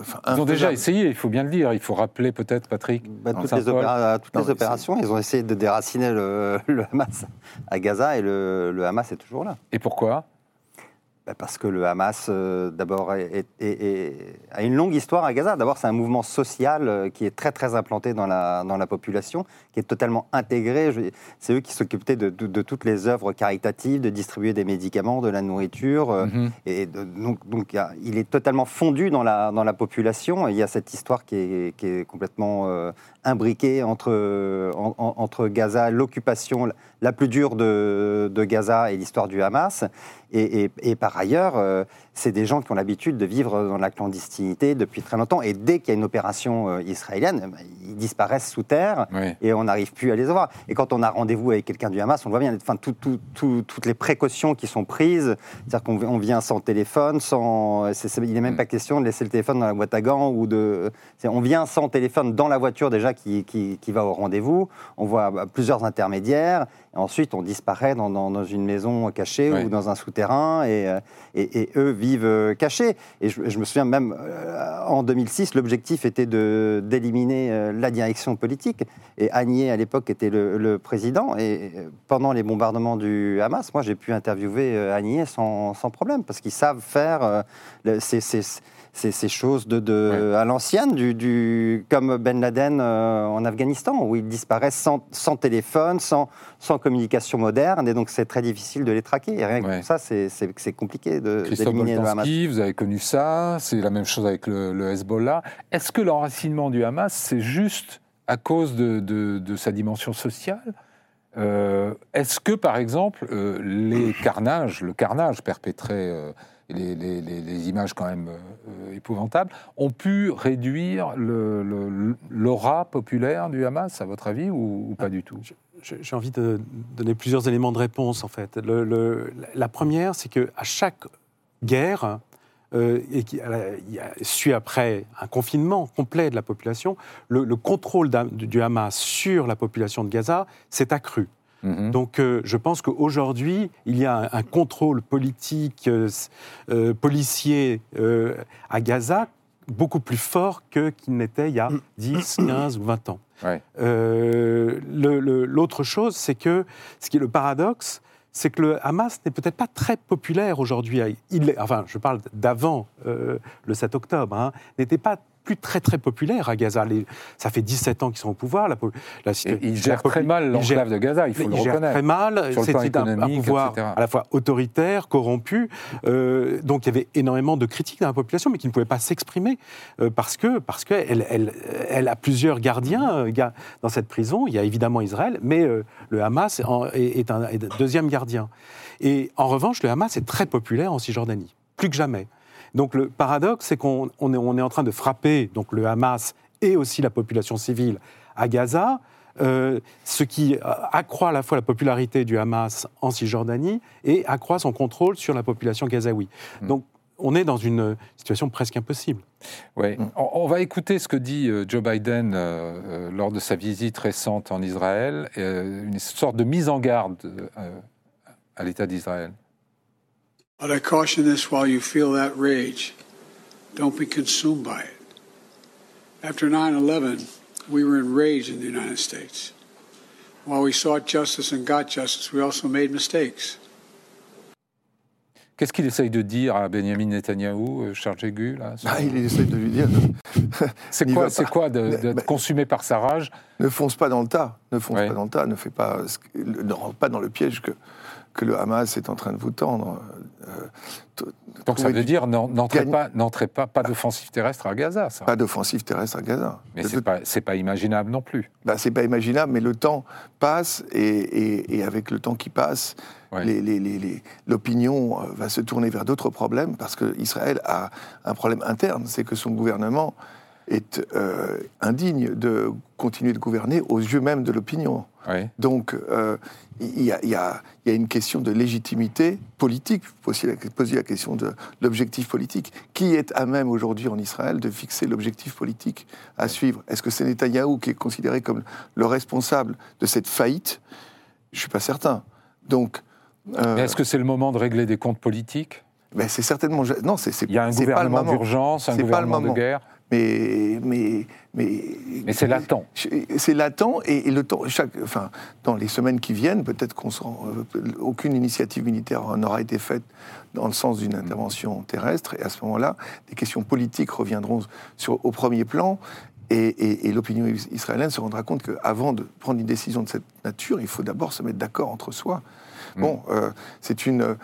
Enfin, Ils ont déjà essayé, il faut bien le dire. Il faut rappeler peut-être, Patrick. Bah, dans toutes les, opéra- toutes Non, les opérations, ils ont essayé de déraciner le, le Hamas à Gaza et le, le Hamas est toujours là. Et pourquoi? Bah, parce que le Hamas, euh, d'abord, a une longue histoire à Gaza. D'abord, c'est un mouvement social euh, qui est très, très implanté dans la, dans la population, qui est totalement intégré. C'est eux qui s'occupaient de, de- de toutes les œuvres caritatives, de distribuer des médicaments, de la nourriture. euh, Mhm. et de- donc, donc il est totalement fondu dans la, dans la population. Et il y a cette histoire qui est, qui est complètement euh, imbriquée entre, en- en- entre Gaza, l'occupation la plus dure de, de Gaza et l'histoire du Hamas. Et, et- et par ailleurs, euh, c'est des gens qui ont l'habitude de vivre dans la clandestinité depuis très longtemps. Et dès qu'il y a une opération euh, israélienne, ben, ils disparaissent sous terre Oui. et on n'arrive plus à les avoir. Et quand on a rendez-vous avec quelqu'un du Hamas, on voit bien, enfin, tout- tout- tout- toutes les précautions qui sont prises, c'est-à-dire qu'on on vient sans téléphone, sans, il n'est même Mm. pas question de laisser le téléphone dans la boîte à gants ou de, on vient sans téléphone dans la voiture déjà qui, qui- qui va au rendez-vous. On voit bah, plusieurs intermédiaires. Et ensuite, on disparaît dans, dans- dans une maison cachée ou dans un souterrain et, euh, et- et eux vivent euh, cachés. Et je, me souviens même euh, en 2006, l'objectif était d'éliminer euh, la direction politique. Et Agnier, à l'époque, était le, président. Et pendant les bombardements du Hamas, moi, j'ai pu interviewer Agnier sans, sans problème, parce qu'ils savent faire euh, ces- ces- choses de, de- à l'ancienne, du, du- comme Ben Laden euh, en Afghanistan, où ils disparaissent sans, sans téléphone, sans, sans communication moderne. Et donc, c'est très difficile de les traquer. Et rien que Ouais. pour ça, c'est- compliqué de- Christophe le Hamas. Vous avez connu ça, c'est la même chose avec le, le Hezbollah. Est-ce que l'enracinement du Hamas, c'est juste à cause de, de- de sa dimension sociale? Euh, Est-ce que, par exemple, euh, les carnages, le carnage perpétré, les, images quand même euh, épouvantables, ont pu réduire l'aura populaire du Hamas, à votre avis, ou, pas du tout? J'ai envie de donner plusieurs éléments de réponse, en fait. La première, c'est qu'à chaque guerre, euh, et qui suit après un confinement complet de la population, le, le contrôle du Hamas sur la population de Gaza s'est accru. Mhm. Donc euh, je pense qu'aujourd'hui, il y a un, un contrôle politique, euh, euh, policier euh, à Gaza beaucoup plus fort que qu'il n'était il y a 10, 15 ou 20 ans. Ouais. Euh, le- le- L'autre chose, c'est que ce qui est le paradoxe, c'est que le Hamas n'est peut-être pas très populaire aujourd'hui. Il, enfin, je parle d'avant euh, le 7 octobre, hein, n'était pas plus très très populaire à Gaza. Les, ça fait 17 ans qu'ils sont au pouvoir. La, la, il gère très mal l'enclave de Gaza, il faut le reconnaître. très mal. C'est un, un, pouvoir etc. à la fois autoritaire, corrompu. Euh, donc il y avait énormément de critiques dans la population, mais qui ne pouvaient pas s'exprimer euh, parce que parce qu'elle elle, elle, a plusieurs gardiens euh, dans cette prison. Il y a évidemment Israël, mais le Hamas est, est, un, est un deuxième gardien. Et en revanche, le Hamas est très populaire en Cisjordanie, plus que jamais. Donc le paradoxe, c'est qu'on on est, on est, en train de frapper donc le Hamas et aussi la population civile à Gaza, euh, ce qui accroît à la fois la popularité du Hamas en Cisjordanie et accroît son contrôle sur la population gazaoui. Mmh. Donc on est dans une situation presque impossible. Oui. Mmh. On, va écouter ce que dit euh, Joe Biden euh, euh, lors de sa visite récente en Israël, euh, une sorte de mise en garde euh, à l'État d'Israël. But I caution this while you feel that rage, don't be consumed by it. After 9 11, we were enraged in the United States. While we sought justice and got justice, we also made mistakes. Qu'est-ce qu'il essaye de dire à Benjamin Netanyahou, Charles Jégu là, ah, Il essaye de lui dire. c'est quoi, c'est quoi d'être consumé par sa rage? Ne fonce pas dans le tas. Ne fonce ouais. pas dans le tas. Ne fais pas. Ne rentre pas dans le piège que que le Hamas est en train de vous tendre. Euh, Donc ça veut du... dire n'entrez pas, n'entrez pas, pas d'offensive terrestre à Gaza. Ça. Pas d'offensive terrestre à Gaza. Mais c'est pas, c'est pas imaginable non plus. Bah, c'est pas imaginable, mais le temps passe et, et, et avec le temps qui passe, ouais. l'opinion euh, va se tourner vers d'autres problèmes parce que Israël a un problème interne, c'est que son gouvernement est euh, indigne de continuer de gouverner aux yeux même de l'opinion. Oui. Donc, euh, il y, y, y, a une question de légitimité politique, poser la, poser la question de l'objectif politique. Qui est à même aujourd'hui en Israël de fixer l'objectif politique à suivre? Est-ce que c'est Netanyahou qui est considéré comme le responsable de cette faillite? Je ne suis pas certain. Donc, euh, est-ce que c'est le moment de régler des comptes politiques? Ben c'est certainement non. C'est, il y a un gouvernement d'urgence, un gouvernement de guerre. Mais, mais, mais, mais c'est latent. C'est latent et, et, le temps, chaque, enfin, dans les semaines qui viennent, peut-être qu'on euh, aucune initiative militaire n'aura été faite dans le sens d'une intervention terrestre, et à ce moment-là, des questions politiques reviendront sur, au premier plan. Et, et, et l'opinion israélienne se rendra compte qu'avant de prendre une décision de cette nature, il faut d'abord se mettre d'accord entre soi. Bon, euh, c'est une.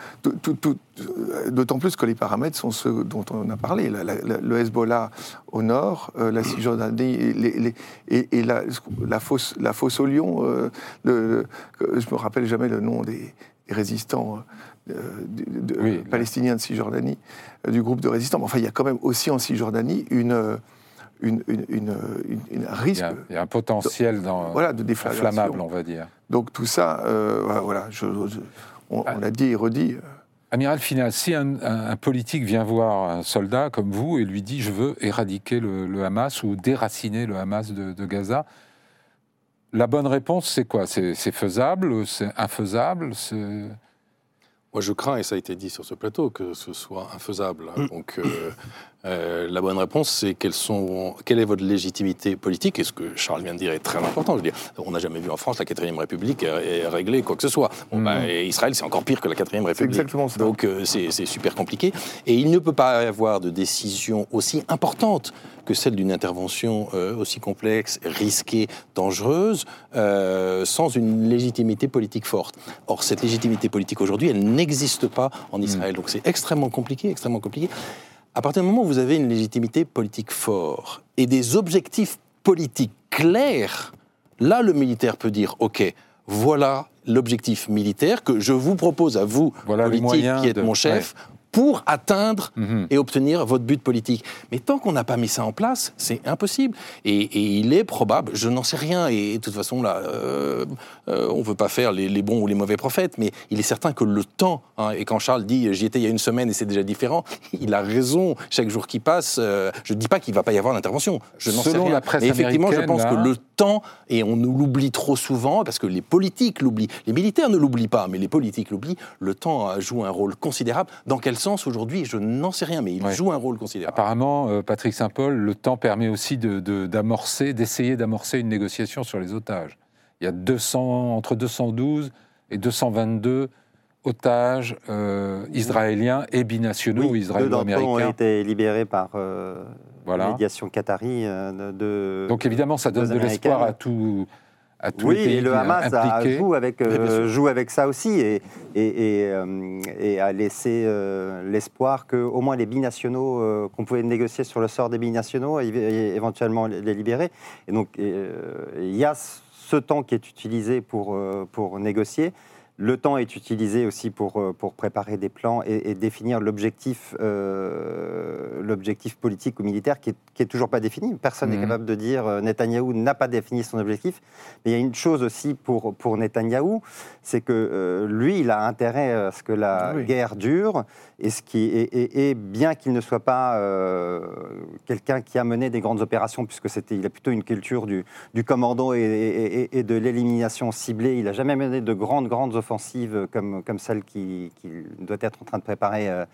D'autant plus que les paramètres sont ceux dont on a parlé. La, la, le Hezbollah au nord, euh, la Cisjordanie les, les, et, et la, la, fosse, la fosse au lion. Euh, le, je me rappelle jamais le nom des, des résistants. De, de, oui, palestiniens de Cisjordanie, du groupe de résistants. Enfin, il y a quand même aussi en Cisjordanie une, une, une, une, une risque. Il y, a, il y, a, un potentiel dans, voilà, de inflammable, on va dire. Donc tout ça, euh, voilà, je, je, on, on l'a dit et redit. Amiral Final, si un, politique vient voir un soldat comme vous et lui dit je veux éradiquer le, le Hamas ou déraciner le Hamas de, de Gaza, la bonne réponse c'est quoi? C'est faisable? C'est infaisable? Moi, je crains, et ça a été dit sur ce plateau, que ce soit infaisable. Mm. Donc, euh, euh, la bonne réponse, c'est quelles sont, quelle est votre légitimité politique Et ce que Charles vient de dire est très important. Je veux dire, on n'a jamais vu en France la 4 République régler quoi que ce soit. Bon, mm. bah, Israël, c'est encore pire que la 4 République. exactement ça. Donc, euh, c'est super compliqué. Et il ne peut pas y avoir de décision aussi importante que celle d'une intervention euh, aussi complexe, risquée, dangereuse, euh, sans une légitimité politique forte. Or, cette légitimité politique aujourd'hui, elle n'existe pas en Israël. Mmh. Donc c'est extrêmement compliqué, extrêmement compliqué. À partir du moment où vous avez une légitimité politique forte et des objectifs politiques clairs, là, le militaire peut dire, OK, voilà l'objectif militaire que je vous propose à vous, voilà politique, qui êtes de... mon chef, ouais pour atteindre mmh. et obtenir votre but politique. Mais tant qu'on n'a pas mis ça en place, c'est impossible. Et, et, il est probable, je n'en sais rien, et de toute façon, là, euh, euh, on ne veut pas faire les, les, bons ou les mauvais prophètes, mais il est certain que le temps, hein, et quand Charles dit j'y étais il y a une semaine et c'est déjà différent, il a raison, chaque jour qui passe, euh, je ne dis pas qu'il ne va pas y avoir d'intervention, je n'en sais rien. La presse mais effectivement, je pense là... que le temps, et on nous l'oublie trop souvent, parce que les politiques l'oublient, les militaires ne l'oublient pas, mais les politiques l'oublient, le temps joue un rôle considérable. Dans quel sens aujourd'hui Je n'en sais rien, mais il ouais. joue un rôle considérable. Apparemment, euh, Patrick Saint-Paul, le temps permet aussi d'amorcer, de, de, d'essayer d'amorcer une négociation sur les otages. Il y a 200, entre 212 et 222 otages euh, israéliens et binationaux Oui, deux d'entre eux ont israélo-américains. été libérés par euh, Voilà. médiation qatari euh, de, Donc évidemment, ça donne de l'espoir à, tout, à tous oui, les pays et le Hamas a- joue, avec, euh, joue avec ça aussi et, et, et, euh, et a laissé euh, l'espoir que au moins les binationaux, qu'on pouvait négocier sur le sort des binationaux et, éventuellement les libérer. Et donc il y a ce temps qui est utilisé pour, pour négocier. Le temps est utilisé aussi pour, euh, pour préparer des plans et, et définir l'objectif euh, l'objectif politique ou militaire qui est, qui est toujours pas défini. Personne n'est Mhm. capable de dire euh, Netanyahou n'a pas défini son objectif. Mais il y a une chose aussi pour, pour Netanyahou, c'est que euh, lui, il a intérêt à ce que la Oui. guerre dure, et, ce qui, et, et- et bien qu'il ne soit pas quelqu'un qui a mené des grandes opérations, puisque c'était, il a plutôt une culture du, du commando et de l'élimination ciblée, il n'a jamais mené de grandes, grandes offensives comme, comme celle qu'il qu'il doit être en train de préparer euh,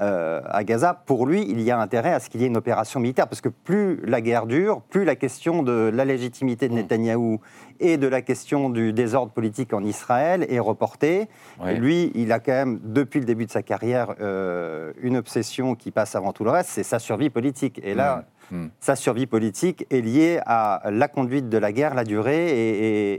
euh, à Gaza. Pour lui, il y a intérêt à ce qu'il y ait une opération militaire, parce que plus la guerre dure, plus la question de la légitimité de Netanyahou et de la question du désordre politique en Israël est reportée. Ouais. Et lui, il a quand même, depuis le début de sa carrière, euh, une obsession qui passe avant tout le reste, c'est sa survie politique. Et là, Mm. Mm. sa survie politique est liée à la conduite de la guerre, la durée, et,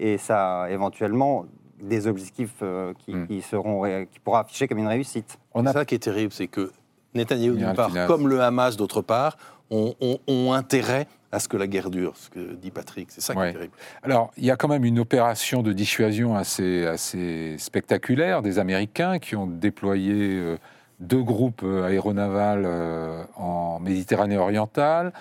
et- et ça, éventuellement, des objectifs euh, qui, Mm. qui seront, ré- qui pourra afficher comme une réussite. On a ça qui est terrible, c'est que a d'une un part, comme le Hamas, d'autre part, ont, ont- ont intérêt à ce que la guerre dure, ce que dit Patrick. C'est ça qui Ouais. est terrible. Alors, il y a quand même une opération de dissuasion assez, assez spectaculaire des Américains qui ont déployé euh, deux groupes euh, aéronavals euh, en Méditerranée orientale,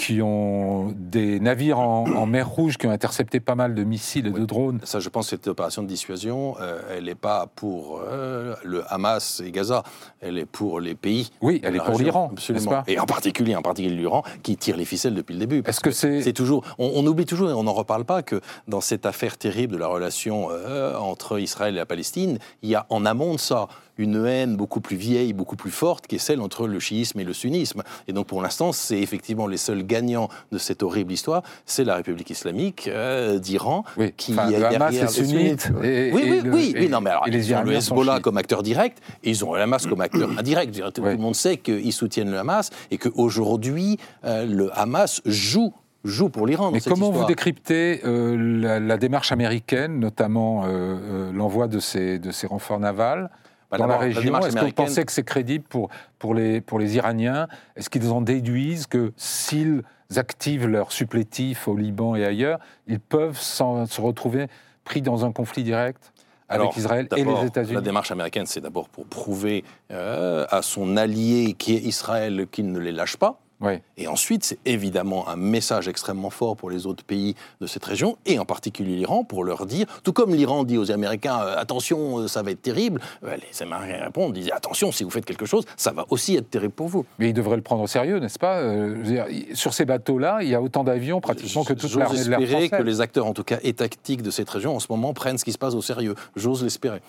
qui ont des navires en, en mer Rouge qui ont intercepté pas mal de missiles et de drones. Ça, je pense que cette opération de dissuasion, euh, elle n'est pas pour euh, le Hamas et Gaza, elle est pour les pays. Oui, elle est pour l'Iran, absolument. pas? Et en particulier, en particulier l'Iran, qui tire les ficelles depuis le début. Est-ce que c'est... C'est toujours, on, on oublie toujours et on n'en reparle pas que dans cette affaire terrible de la relation euh, entre Israël et la Palestine, il y a en amont de ça une haine beaucoup plus vieille, beaucoup plus forte, qui est celle entre le chiisme et le sunnisme. Et donc pour l'instant, c'est effectivement les seuls gagnants de cette horrible histoire, c'est la République islamique euh, d'Iran, Oui, qui enfin, est le Hamas derrière est les sunnite. sunnites. et- Oui, et oui, le- oui, et- oui, non, mais alors, les ils ont le Hezbollah comme acteur direct, et ils ont le Hamas comme acteur indirect. Dire, Tout le monde sait qu'ils soutiennent le Hamas, et qu'aujourd'hui, euh, le Hamas joue joue pour l'Iran. dans Mais cette comment vous décryptez euh, la, la démarche américaine, notamment euh, euh, l'envoi de ces, de ces renforts navals Bah, dans la région démarche Est-ce que vous américaine- pensez que c'est crédible pour, pour, les, pour les Iraniens? Est-ce qu'ils en déduisent que s'ils activent leur supplétif au Liban et ailleurs, ils peuvent se retrouver pris dans un conflit direct avec Alors, Israël et d'abord, les États-Unis? La démarche américaine, c'est d'abord pour prouver euh, à son allié qui est Israël qu'il ne les lâche pas. Oui. Et ensuite, c'est évidemment un message extrêmement fort pour les autres pays de cette région, et en particulier l'Iran, pour leur dire, tout comme l'Iran dit aux Américains, euh, attention, euh, ça va être terrible, euh, les Américains répondent, disent, attention, si vous faites quelque chose, ça va aussi être terrible pour vous. Mais ils devraient le prendre au sérieux, n'est-ce pas Euh, dire, Sur ces bateaux-là, il y a autant d'avions pratiquement que toute J'ose l'armée de l'air espérer que les acteurs, en tout cas étatiques de cette région, en ce moment, prennent ce qui se passe au sérieux. J'ose l'espérer.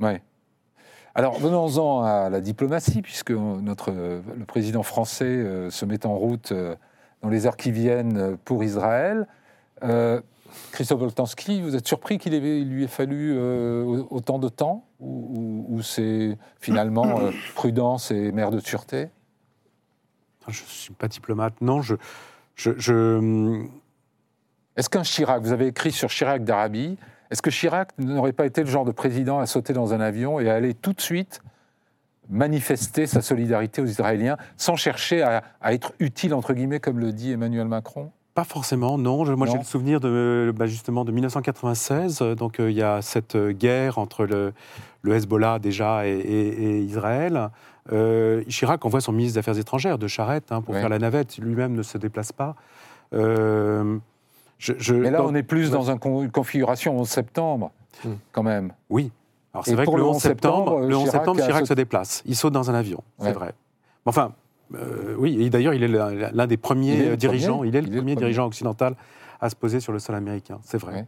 Ouais. Alors, venons-en à la diplomatie, puisque notre, euh, le président français euh, se met en route euh, dans les heures qui viennent pour Israël. Euh, Christophe Boltanski, vous êtes surpris qu'il lui ait fallu autant de temps Ou, ou- ou c'est finalement prudence et mère de sûreté? Je ne suis pas diplomate. Non, je. je, je- Est-ce qu'un Chirac, vous avez écrit sur Chirac d'Arabie, est-ce que Chirac n'aurait pas été le genre de président à sauter dans un avion et à aller tout de suite manifester sa solidarité aux Israéliens sans chercher à, à être utile, entre guillemets, comme le dit Emmanuel Macron? Pas forcément, non. Je- moi, j'ai le souvenir de, bah, justement de 1996. euh, Donc, euh, il y a cette euh, guerre entre le, le Hezbollah déjà et, et- et Israël. Euh, Chirac envoie son ministre des Affaires étrangères de Charette hein, pour Ouais. faire la navette. Lui-même ne se déplace pas. Euh, je- je- Mais là, on est plus dans un con- une configuration 11 septembre, Hmm. quand même. Oui. Alors, c'est vrai que le le 11 septembre, septembre, le 11 Chirac septembre, Chirac se déplace. Il saute dans un avion, c'est vrai. Enfin, euh, oui, et d'ailleurs, il est l'un des premiers Il le euh, dirigeants, premier. il est le Il est le premier premier. dirigeant occidental à se poser sur le sol américain, c'est vrai. Ouais.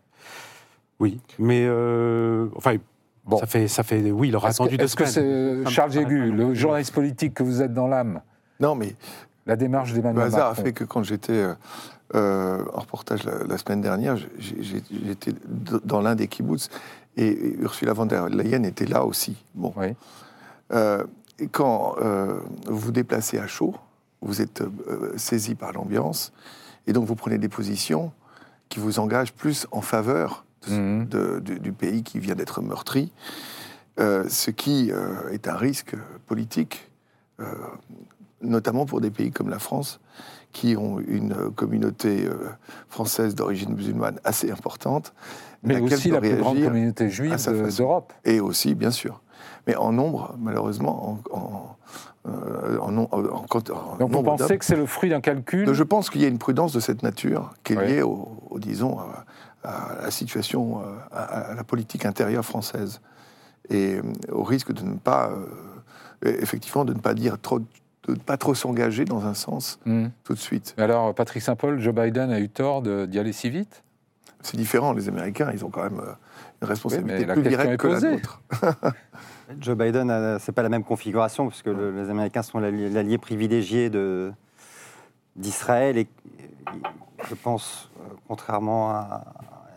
Oui, mais euh, enfin, Bon. ça fait, ça fait, oui, il aura attendu deux est-ce que c'est me Charles Jégu, le journaliste politique que vous êtes dans l'âme? Non, mais La démarche Le d'Emmanuel hasard a Macron. fait que quand j'étais euh, en reportage la, la semaine dernière, j'étais dans l'un des kibbutz et Ursula von der Leyen était là aussi. Bon. Oui. Euh, et quand euh, vous vous déplacez à chaud, vous êtes saisi par l'ambiance et donc vous prenez des positions qui vous engagent plus en faveur de- Mhm. de- du, du pays qui vient d'être meurtri, ce qui est un risque politique, notamment pour des pays comme la France, qui ont une euh, communauté euh, française d'origine musulmane assez importante. Mais aussi la plus grande communauté juive d'Europe. Et aussi, bien sûr. Mais en nombre, malheureusement, en, en, euh, en Donc vous pensez que c'est le fruit d'un calcul? Je pense qu'il y a une prudence de cette nature qui est Ouais. liée, au, au- disons, à, à la situation, à, à la politique intérieure française. Et au risque de ne pas, euh, effectivement, de ne pas dire trop, de ne pas trop s'engager dans un sens Hmm. tout de suite. Alors, Patrick Saint-Paul, Joe Biden a eu tort de- d'y aller si vite? C'est différent, les Américains, ils ont quand même euh, une responsabilité plus directe est que la nôtre. Joe Biden, euh, c'est pas la même configuration, puisque le- les Américains sont l'allié privilégié d'Israël. Et je pense, euh, contrairement à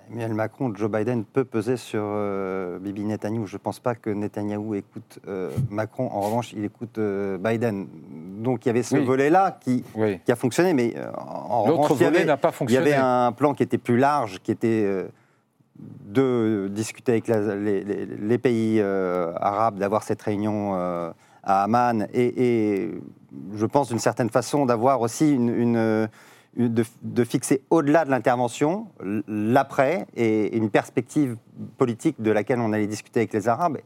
Emmanuel Macron, Joe Biden peut peser sur euh, Bibi Netanyahu. Je ne pense pas que Netanyahu écoute euh, Macron. En revanche, il écoute euh, Biden. Donc il y avait ce Oui. volet-là qui, Oui. qui a fonctionné, mais en L'autre revanche, il y volet avait- n'a pas il y fonctionné. avait un plan qui était plus large, qui était de discuter avec la- les, les- les pays arabes, d'avoir cette réunion à Amman, et, et je pense d'une certaine façon d'avoir aussi une- de, de fixer au-delà de l'intervention l'après et une perspective politique de laquelle on allait discuter avec les Arabes.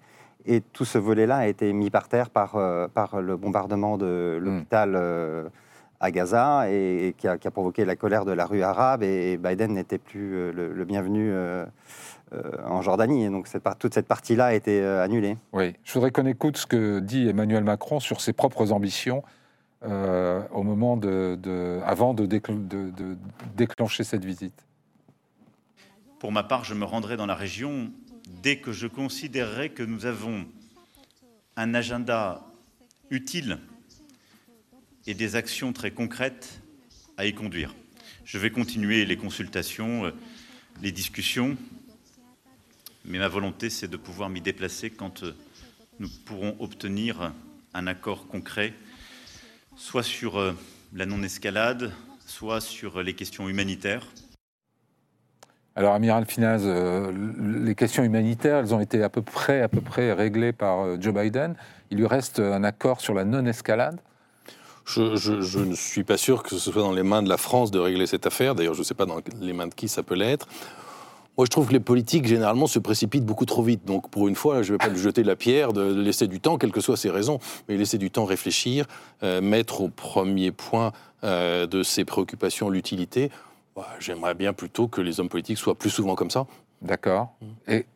Et tout ce volet-là a été mis par terre par, euh, par le bombardement de l'hôpital euh, à Gaza et, et qui, a, qui a provoqué la colère de la rue arabe. Et Biden n'était plus euh, le, le bienvenu euh, en Jordanie. Et donc cette toute cette partie-là a été annulée. Oui, je voudrais qu'on écoute ce que dit Emmanuel Macron sur ses propres ambitions euh, au moment de, avant de déclencher cette visite. Pour ma part, je me rendrai dans la région dès que je considérerai que nous avons un agenda utile et des actions très concrètes à y conduire. Je vais continuer les consultations, euh, les discussions, mais ma volonté, c'est de pouvoir m'y déplacer quand euh, nous pourrons obtenir un accord concret, soit sur euh, la non-escalade, soit sur les questions humanitaires. Alors, Amiral Finaz, euh, les questions humanitaires, elles ont été à peu près, à peu près réglées par euh, Joe Biden. Il lui reste un accord sur la non-escalade? Je, je- je ne suis pas sûr que ce soit dans les mains de la France de régler cette affaire. D'ailleurs, je ne sais pas dans les mains de qui ça peut l'être. Moi, je trouve que les politiques, généralement, se précipitent beaucoup trop vite. Donc, pour une fois, je ne vais pas lui jeter la pierre, de laisser du temps, quelles que soient ses raisons, mais laisser du temps réfléchir, euh, mettre au premier point euh, de ses préoccupations l'utilité. Bah, J'aimerais bien plutôt que les hommes politiques soient plus souvent comme ça. D'accord. Et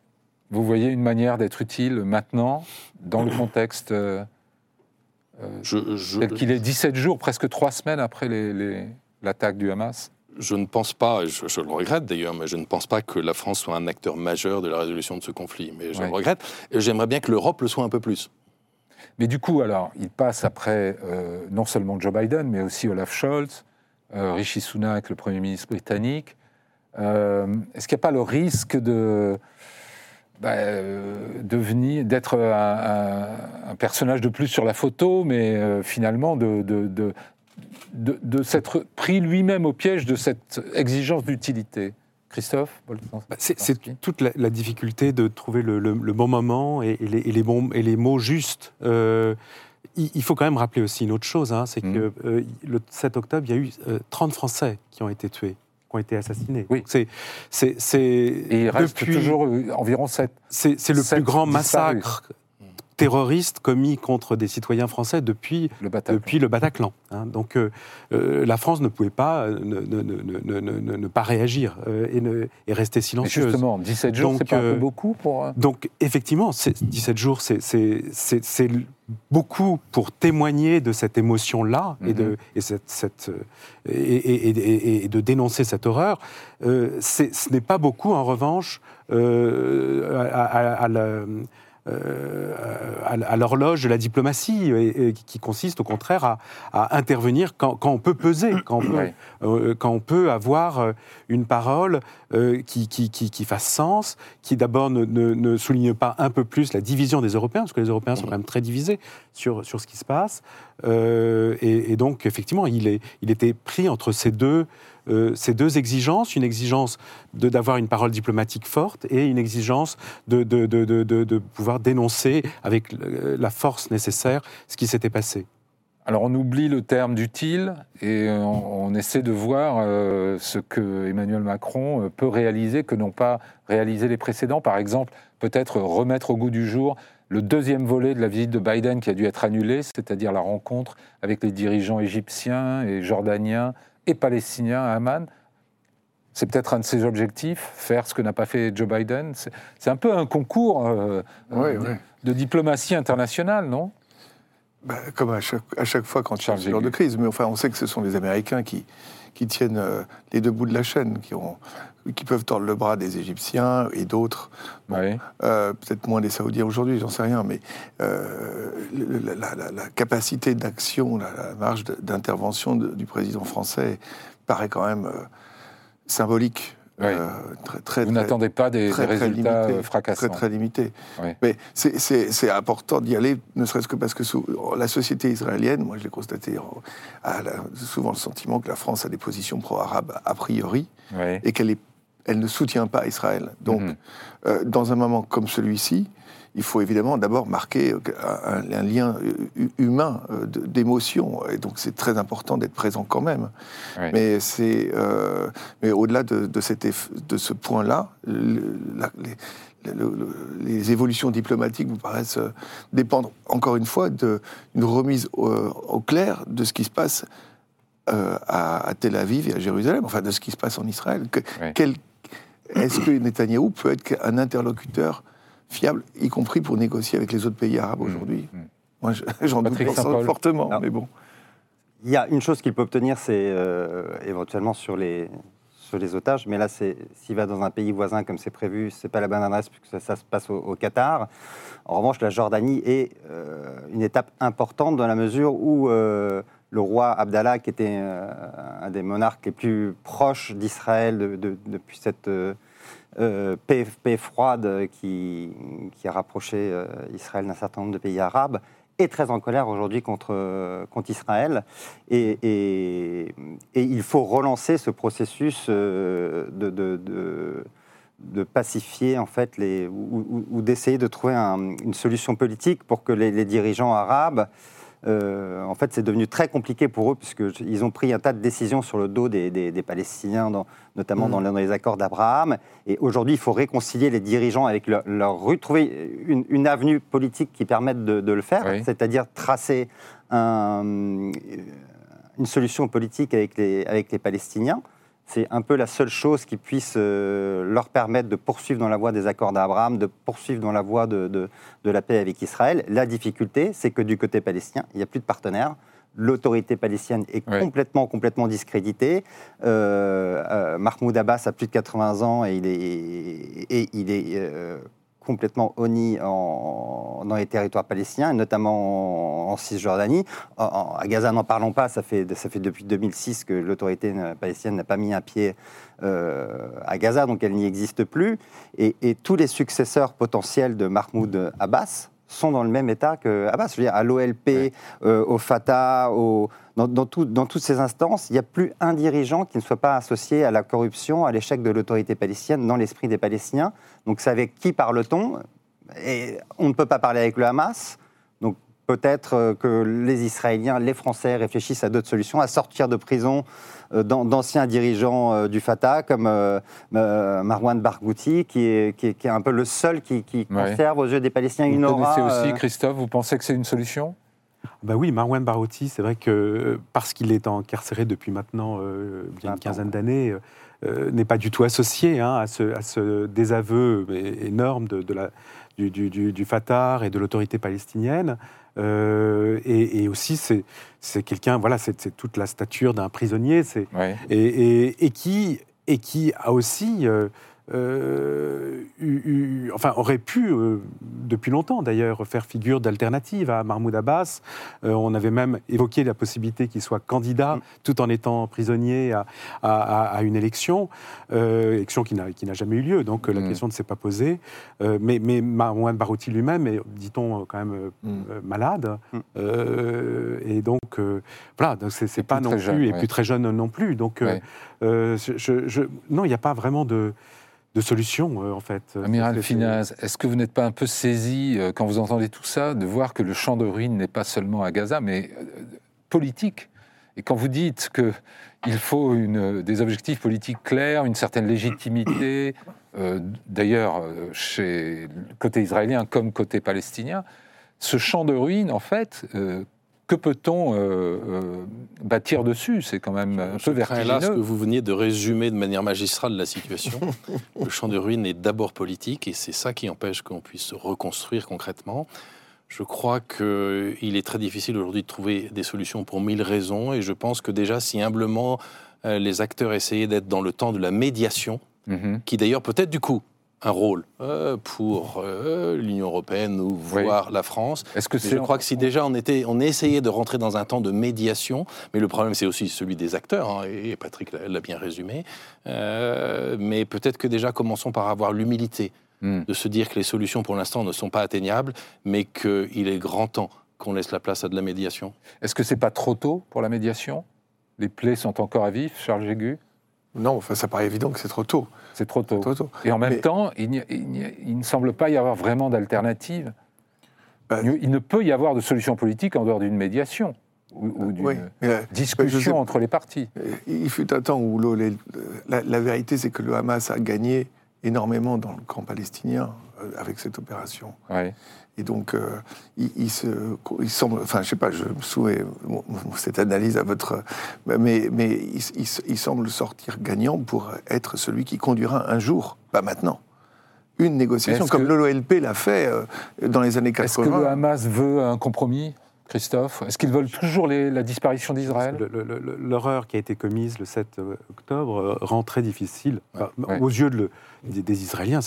vous voyez une manière d'être utile maintenant, dans le contexte euh, Je, je- tel qu'il est 17 jours, presque trois semaines après les- les- l'attaque du Hamas? Je ne pense pas, et je, je le regrette d'ailleurs, mais je ne pense pas que la France soit un acteur majeur de la résolution de ce conflit. Mais je Ouais. le regrette. Et j'aimerais bien que l'Europe le soit un peu plus. Mais du coup, alors, il passe après euh, non seulement Joe Biden, mais aussi Olaf Scholz, euh, Rishi Sunak, le Premier ministre britannique. Euh, Est-ce qu'il n'y a pas le risque de bah, devenir, d'être un, un- un personnage de plus sur la photo, mais finalement de, de, de, de- de s'être pris lui-même au piège de cette exigence d'utilité Christophe Bah, C'est toute la, la difficulté de trouver le, le- le bon moment et, et les, et les bons, et les mots justes. Euh, il, il faut quand même rappeler aussi une autre chose, hein, c'est Mhm. que euh, le 7 octobre, il y a eu euh, 30 Français qui ont été tués, qui ont été assassinés. Oui. C'est, c'est, c'est- Et il reste depuis- toujours euh, environ 7. c'est, c'est le plus grand massacre terroriste commis contre des citoyens français depuis Le Bataclan. depuis le Bataclan. hein. Donc euh, euh, la France ne pouvait pas euh, ne, ne- ne- ne- pas réagir et, rester Mais silencieuse. justement, 17 jours, c'est pas un peu beaucoup pour. Donc effectivement, c'est- 17 jours, c'est- beaucoup pour témoigner de cette émotion-là et, Mhm. de, et, cette, cette, et, et- de dénoncer cette horreur. Euh, ce n'est pas beaucoup, en revanche, euh, à, à- à la- à, à l'horloge de la diplomatie, et, et qui consiste au contraire à, à intervenir quand, quand on peut peser, quand on peut, euh, quand on peut avoir euh, une parole euh, qui, qui, qui, qui fasse sens, qui d'abord ne, ne, ne souligne pas un peu plus la division des Européens, parce que les Européens sont quand même très divisés sur, sur ce qui se passe. Euh, et, et donc, effectivement, il, est, il était pris entre ces deux, euh, ces deux exigences, une exigence d'avoir une parole diplomatique forte et une exigence de, de, de, de, pouvoir dénoncer avec euh, la force nécessaire ce qui s'était passé. Alors on oublie le terme d'utile et euh, on, essaie de voir ce que Emmanuel Macron peut réaliser que n'ont pas réalisé les précédents. Par exemple, peut-être remettre au goût du jour le deuxième volet de la visite de Biden qui a dû être annulée, c'est-à-dire la rencontre avec les dirigeants égyptiens et jordaniens et palestiniens à Amman. C'est peut-être un de ses objectifs, faire ce que n'a pas fait Joe Biden. C'est un peu un concours euh, Ouais, de, diplomatie internationale, non? Bah, comme à chaque, à chaque fois quand il y a ce genre de crise. Mais enfin, on sait que ce sont les Américains qui, qui tiennent euh, les deux bouts de la chaîne, qui, ont, qui peuvent tordre le bras des Égyptiens et d'autres. Euh, Peut-être moins des Saoudiens aujourd'hui, j'en sais rien, mais euh, la, la- la- la capacité d'action, la, marge d'intervention du président français paraît quand même symbolique. Euh, très, très, Vous n'attendez pas des, très, des résultats limité, euh, fracassants. Très, très limité. Ouais. Mais c'est- important d'y aller, ne serait-ce que parce que sous- la société israélienne, moi je l'ai constaté, a souvent le sentiment que la France a des positions pro-arabes a priori et qu'elle est- elle ne soutient pas Israël. Donc, Mhm. euh, dans un moment comme celui-ci, il faut évidemment d'abord marquer euh, un, un lien euh, humain euh, d'émotion. Et donc, c'est très important d'être présent quand même. Mais c'est, euh, mais au-delà de, de, cet eff- de ce point-là, le- la- les, le- le- les évolutions diplomatiques vous paraissent euh, dépendre encore une fois d'une remise au, au clair de ce qui se passe euh, à, à Tel Aviv et à Jérusalem, enfin de ce qui se passe en Israël. Que- Ouais. quel- Est-ce que Netanyahou peut être un interlocuteur fiable, y compris pour négocier avec les autres pays arabes aujourd'hui mm. Moi, je- j'en doute fortement, Non. mais bon. Il y a une chose qu'il peut obtenir, c'est euh, éventuellement sur les, sur les otages. Mais là, c'est- s'il va dans un pays voisin comme c'est prévu, c'est pas la bonne adresse puisque ça, ça se passe au, au Qatar. En revanche, la Jordanie est euh, une étape importante dans la mesure où euh, le roi Abdallah, qui était euh, un des monarques les plus proches d'Israël de- de- depuis cette euh, paix, froide qui, a rapproché euh, Israël d'un certain nombre de pays arabes, est très en colère aujourd'hui contre, euh, contre Israël. Et, il faut relancer ce processus euh, de, de- pacifier, en fait, les, ou, d'essayer de trouver un- une solution politique pour que les dirigeants arabes euh, en fait, c'est devenu très compliqué pour eux, puisqu'ils ont pris un tas de décisions sur le dos des, des- des Palestiniens, dans- notamment dans, le- dans les accords d'Abraham. Et aujourd'hui, il faut réconcilier les dirigeants avec leur, leur rue, trouver une, une avenue politique qui permette de, de le faire, Oui. c'est-à-dire tracer un- une solution politique avec les, avec les Palestiniens. C'est un peu la seule chose qui puisse euh, leur permettre de poursuivre dans la voie des accords d'Abraham, de poursuivre dans la voie de, de- de la paix avec Israël. La difficulté, c'est que du côté palestinien, il n'y a plus de partenaires. L'autorité palestinienne est Ouais. complètement, complètement discréditée. Euh, euh, Mahmoud Abbas a plus de 80 ans et il est, et il est complètement honni en- dans les territoires palestiniens, notamment en, Cisjordanie. À Gaza, n'en parlons pas, ça fait, ça fait depuis 2006 que l'autorité palestinienne n'a pas mis un pied euh, à Gaza, donc elle n'y existe plus. Et tous les successeurs potentiels de Mahmoud Abbas sont dans le même état que Abbas. Je veux dire, à l'OLP, euh, au Fatah, au- dans, dans tout- dans toutes ces instances, il n'y a plus un dirigeant qui ne soit pas associé à la corruption, à l'échec de l'autorité palestinienne dans l'esprit des Palestiniens. Donc c'est avec qui parle-t-on? Et on ne peut pas parler avec le Hamas. Peut-être euh, que les Israéliens, les Français réfléchissent à d'autres solutions, à sortir de prison euh, d'an- d'anciens dirigeants euh, du Fatah, comme Marwan Barghouti, qui est, qui, est, qui est un peu le seul qui, qui Ouais. conserve aux yeux des Palestiniens Vous une aura. connaissez aussi, Christophe, vous pensez que c'est une solution? Ben oui, Marwan Barouti, c'est vrai que parce qu'il est incarcéré depuis maintenant euh, bien 20 une quinzaine d'années, euh, n'est pas du tout associé hein, à, ce, à ce désaveu énorme de, de la, du, du, du- du Fatah et de l'autorité palestinienne. Euh, et, et aussi, c'est quelqu'un, voilà, c'est c'est toute la stature d'un prisonnier. C'est Ouais. et, et- et qui, et qui a aussi euh, eu- eu- enfin, aurait pu, euh, depuis longtemps d'ailleurs, faire figure d'alternative à Mahmoud Abbas. Euh, on avait même évoqué la possibilité qu'il soit candidat, tout en étant prisonnier à, à- à- à une élection, élection qui n'a jamais eu lieu, donc la Mm. question ne s'est pas posée. Mais, mais Marwan Barouti lui-même est, dit-on, quand même Mm. malade. Mm. Et donc, voilà, donc c'est pas non plus, jeune, et ouais. plus très jeune non plus. Donc, Ouais. je- je- non, il n'y a pas vraiment de, de solution, euh, en fait. Amiral C'est- c'est- Finaz, est-ce que vous n'êtes pas un peu saisi, euh, quand vous entendez tout ça, de voir que le champ de ruines n'est pas seulement à Gaza, mais euh, politique? Et quand vous dites qu'il faut une, des objectifs politiques clairs, une certaine légitimité, euh, d'ailleurs, euh, chez côté israélien comme côté palestinien, ce champ de ruines, en fait, euh, que peut-on euh, euh, bâtir dessus? C'est quand même un Je peu crains là ce que vertigineux. vous veniez de résumer de manière magistrale la situation. le champ de ruines est d'abord politique et c'est ça qui empêche qu'on puisse se reconstruire concrètement. Je crois qu'il est très difficile aujourd'hui de trouver des solutions pour mille raisons et je pense que déjà si humblement euh, les acteurs essayaient d'être dans le temps de la médiation, Mhm. qui d'ailleurs peut-être du coup un rôle euh, pour euh, l'Union européenne ou Oui. voire la France, Est-ce que je crois que si déjà on, était, on essayait de rentrer dans un temps de médiation, mais le problème c'est aussi celui des acteurs, hein, et Patrick l'a l'a bien résumé, euh, mais peut-être que déjà commençons par avoir l'humilité Hmm. de se dire que les solutions pour l'instant ne sont pas atteignables, mais qu'il est grand temps qu'on laisse la place à de la médiation. Est-ce que c'est pas trop tôt pour la médiation? Les plaies sont encore à vif, Charles Jégu? Non, enfin, ça paraît évident que c'est trop tôt. C'est trop tôt. Trop tôt. Et en même Mais- temps, il, ne semble pas y avoir vraiment d'alternative. Bah, il, ne peut y avoir de solution politique en dehors d'une médiation ou, ou d'une Oui, la- discussion sais- entre les partis. Il fut un temps où la, la vérité, c'est que le Hamas a gagné énormément dans le camp palestinien euh, avec cette opération. Ouais. Et donc, euh, il, il se, il semble, enfin, je sais pas, je me mon- cette analyse à votre, mais, mais il, il- il semble sortir gagnant pour être celui qui conduira un jour, pas maintenant, une négociation comme l'OLP l'a fait euh, dans les années Est-ce que 80. le Hamas veut un compromis, Christophe Est-ce qu'ils veulent toujours les- la disparition d'Israël L'horreur qui a été commise le 7 octobre euh, rend très difficile, enfin, Ouais. aux yeux de le- des, des Israéliens,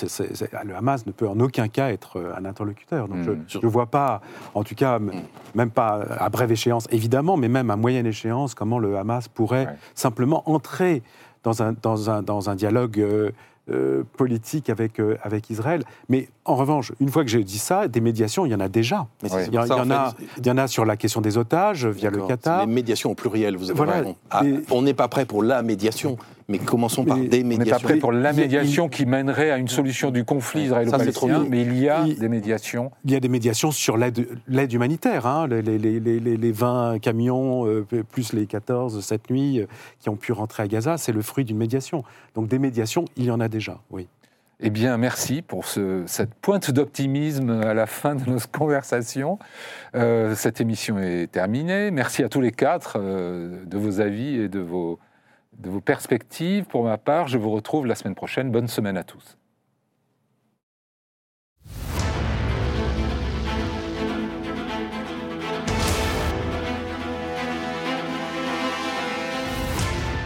le Hamas ne peut en aucun cas être euh, un interlocuteur. Donc Mm. je ne vois pas, en tout cas, m- même pas à brève échéance, évidemment, mais même à moyenne échéance, comment le Hamas pourrait Ouais. simplement entrer dans un, dans un, dans un dialogue euh, euh, politique avec, euh, avec Israël. Mais en revanche, une fois que j'ai dit ça, des médiations, il y en a déjà. Mais Ouais. Il y, en- pour ça, il y en en a, il y en a sur la question des otages via le. Qatar. Les médiations au pluriel, vous avez Voilà. raison. Ah, Et- on n'est pas prêt pour la médiation, mais commençons par des On n'est pas médiations. prêt pour la médiation qui mènerait à une solution du conflit israélo-palestinien, mais il y a Il- des médiations. Il y a des médiations sur l'aide humanitaire, hein, les, les- les- les- les- les 20 camions, euh, plus les 14 cette nuit, euh, qui ont pu rentrer à Gaza, c'est le fruit d'une médiation. Donc des médiations, il y en a déjà, oui. Eh bien, merci pour ce- cette pointe d'optimisme à la fin de nos conversations. Euh, cette émission est terminée. Merci à tous les quatre euh, de vos avis et de vos, de vos perspectives. Pour ma part, je vous retrouve la semaine prochaine. Bonne semaine à tous.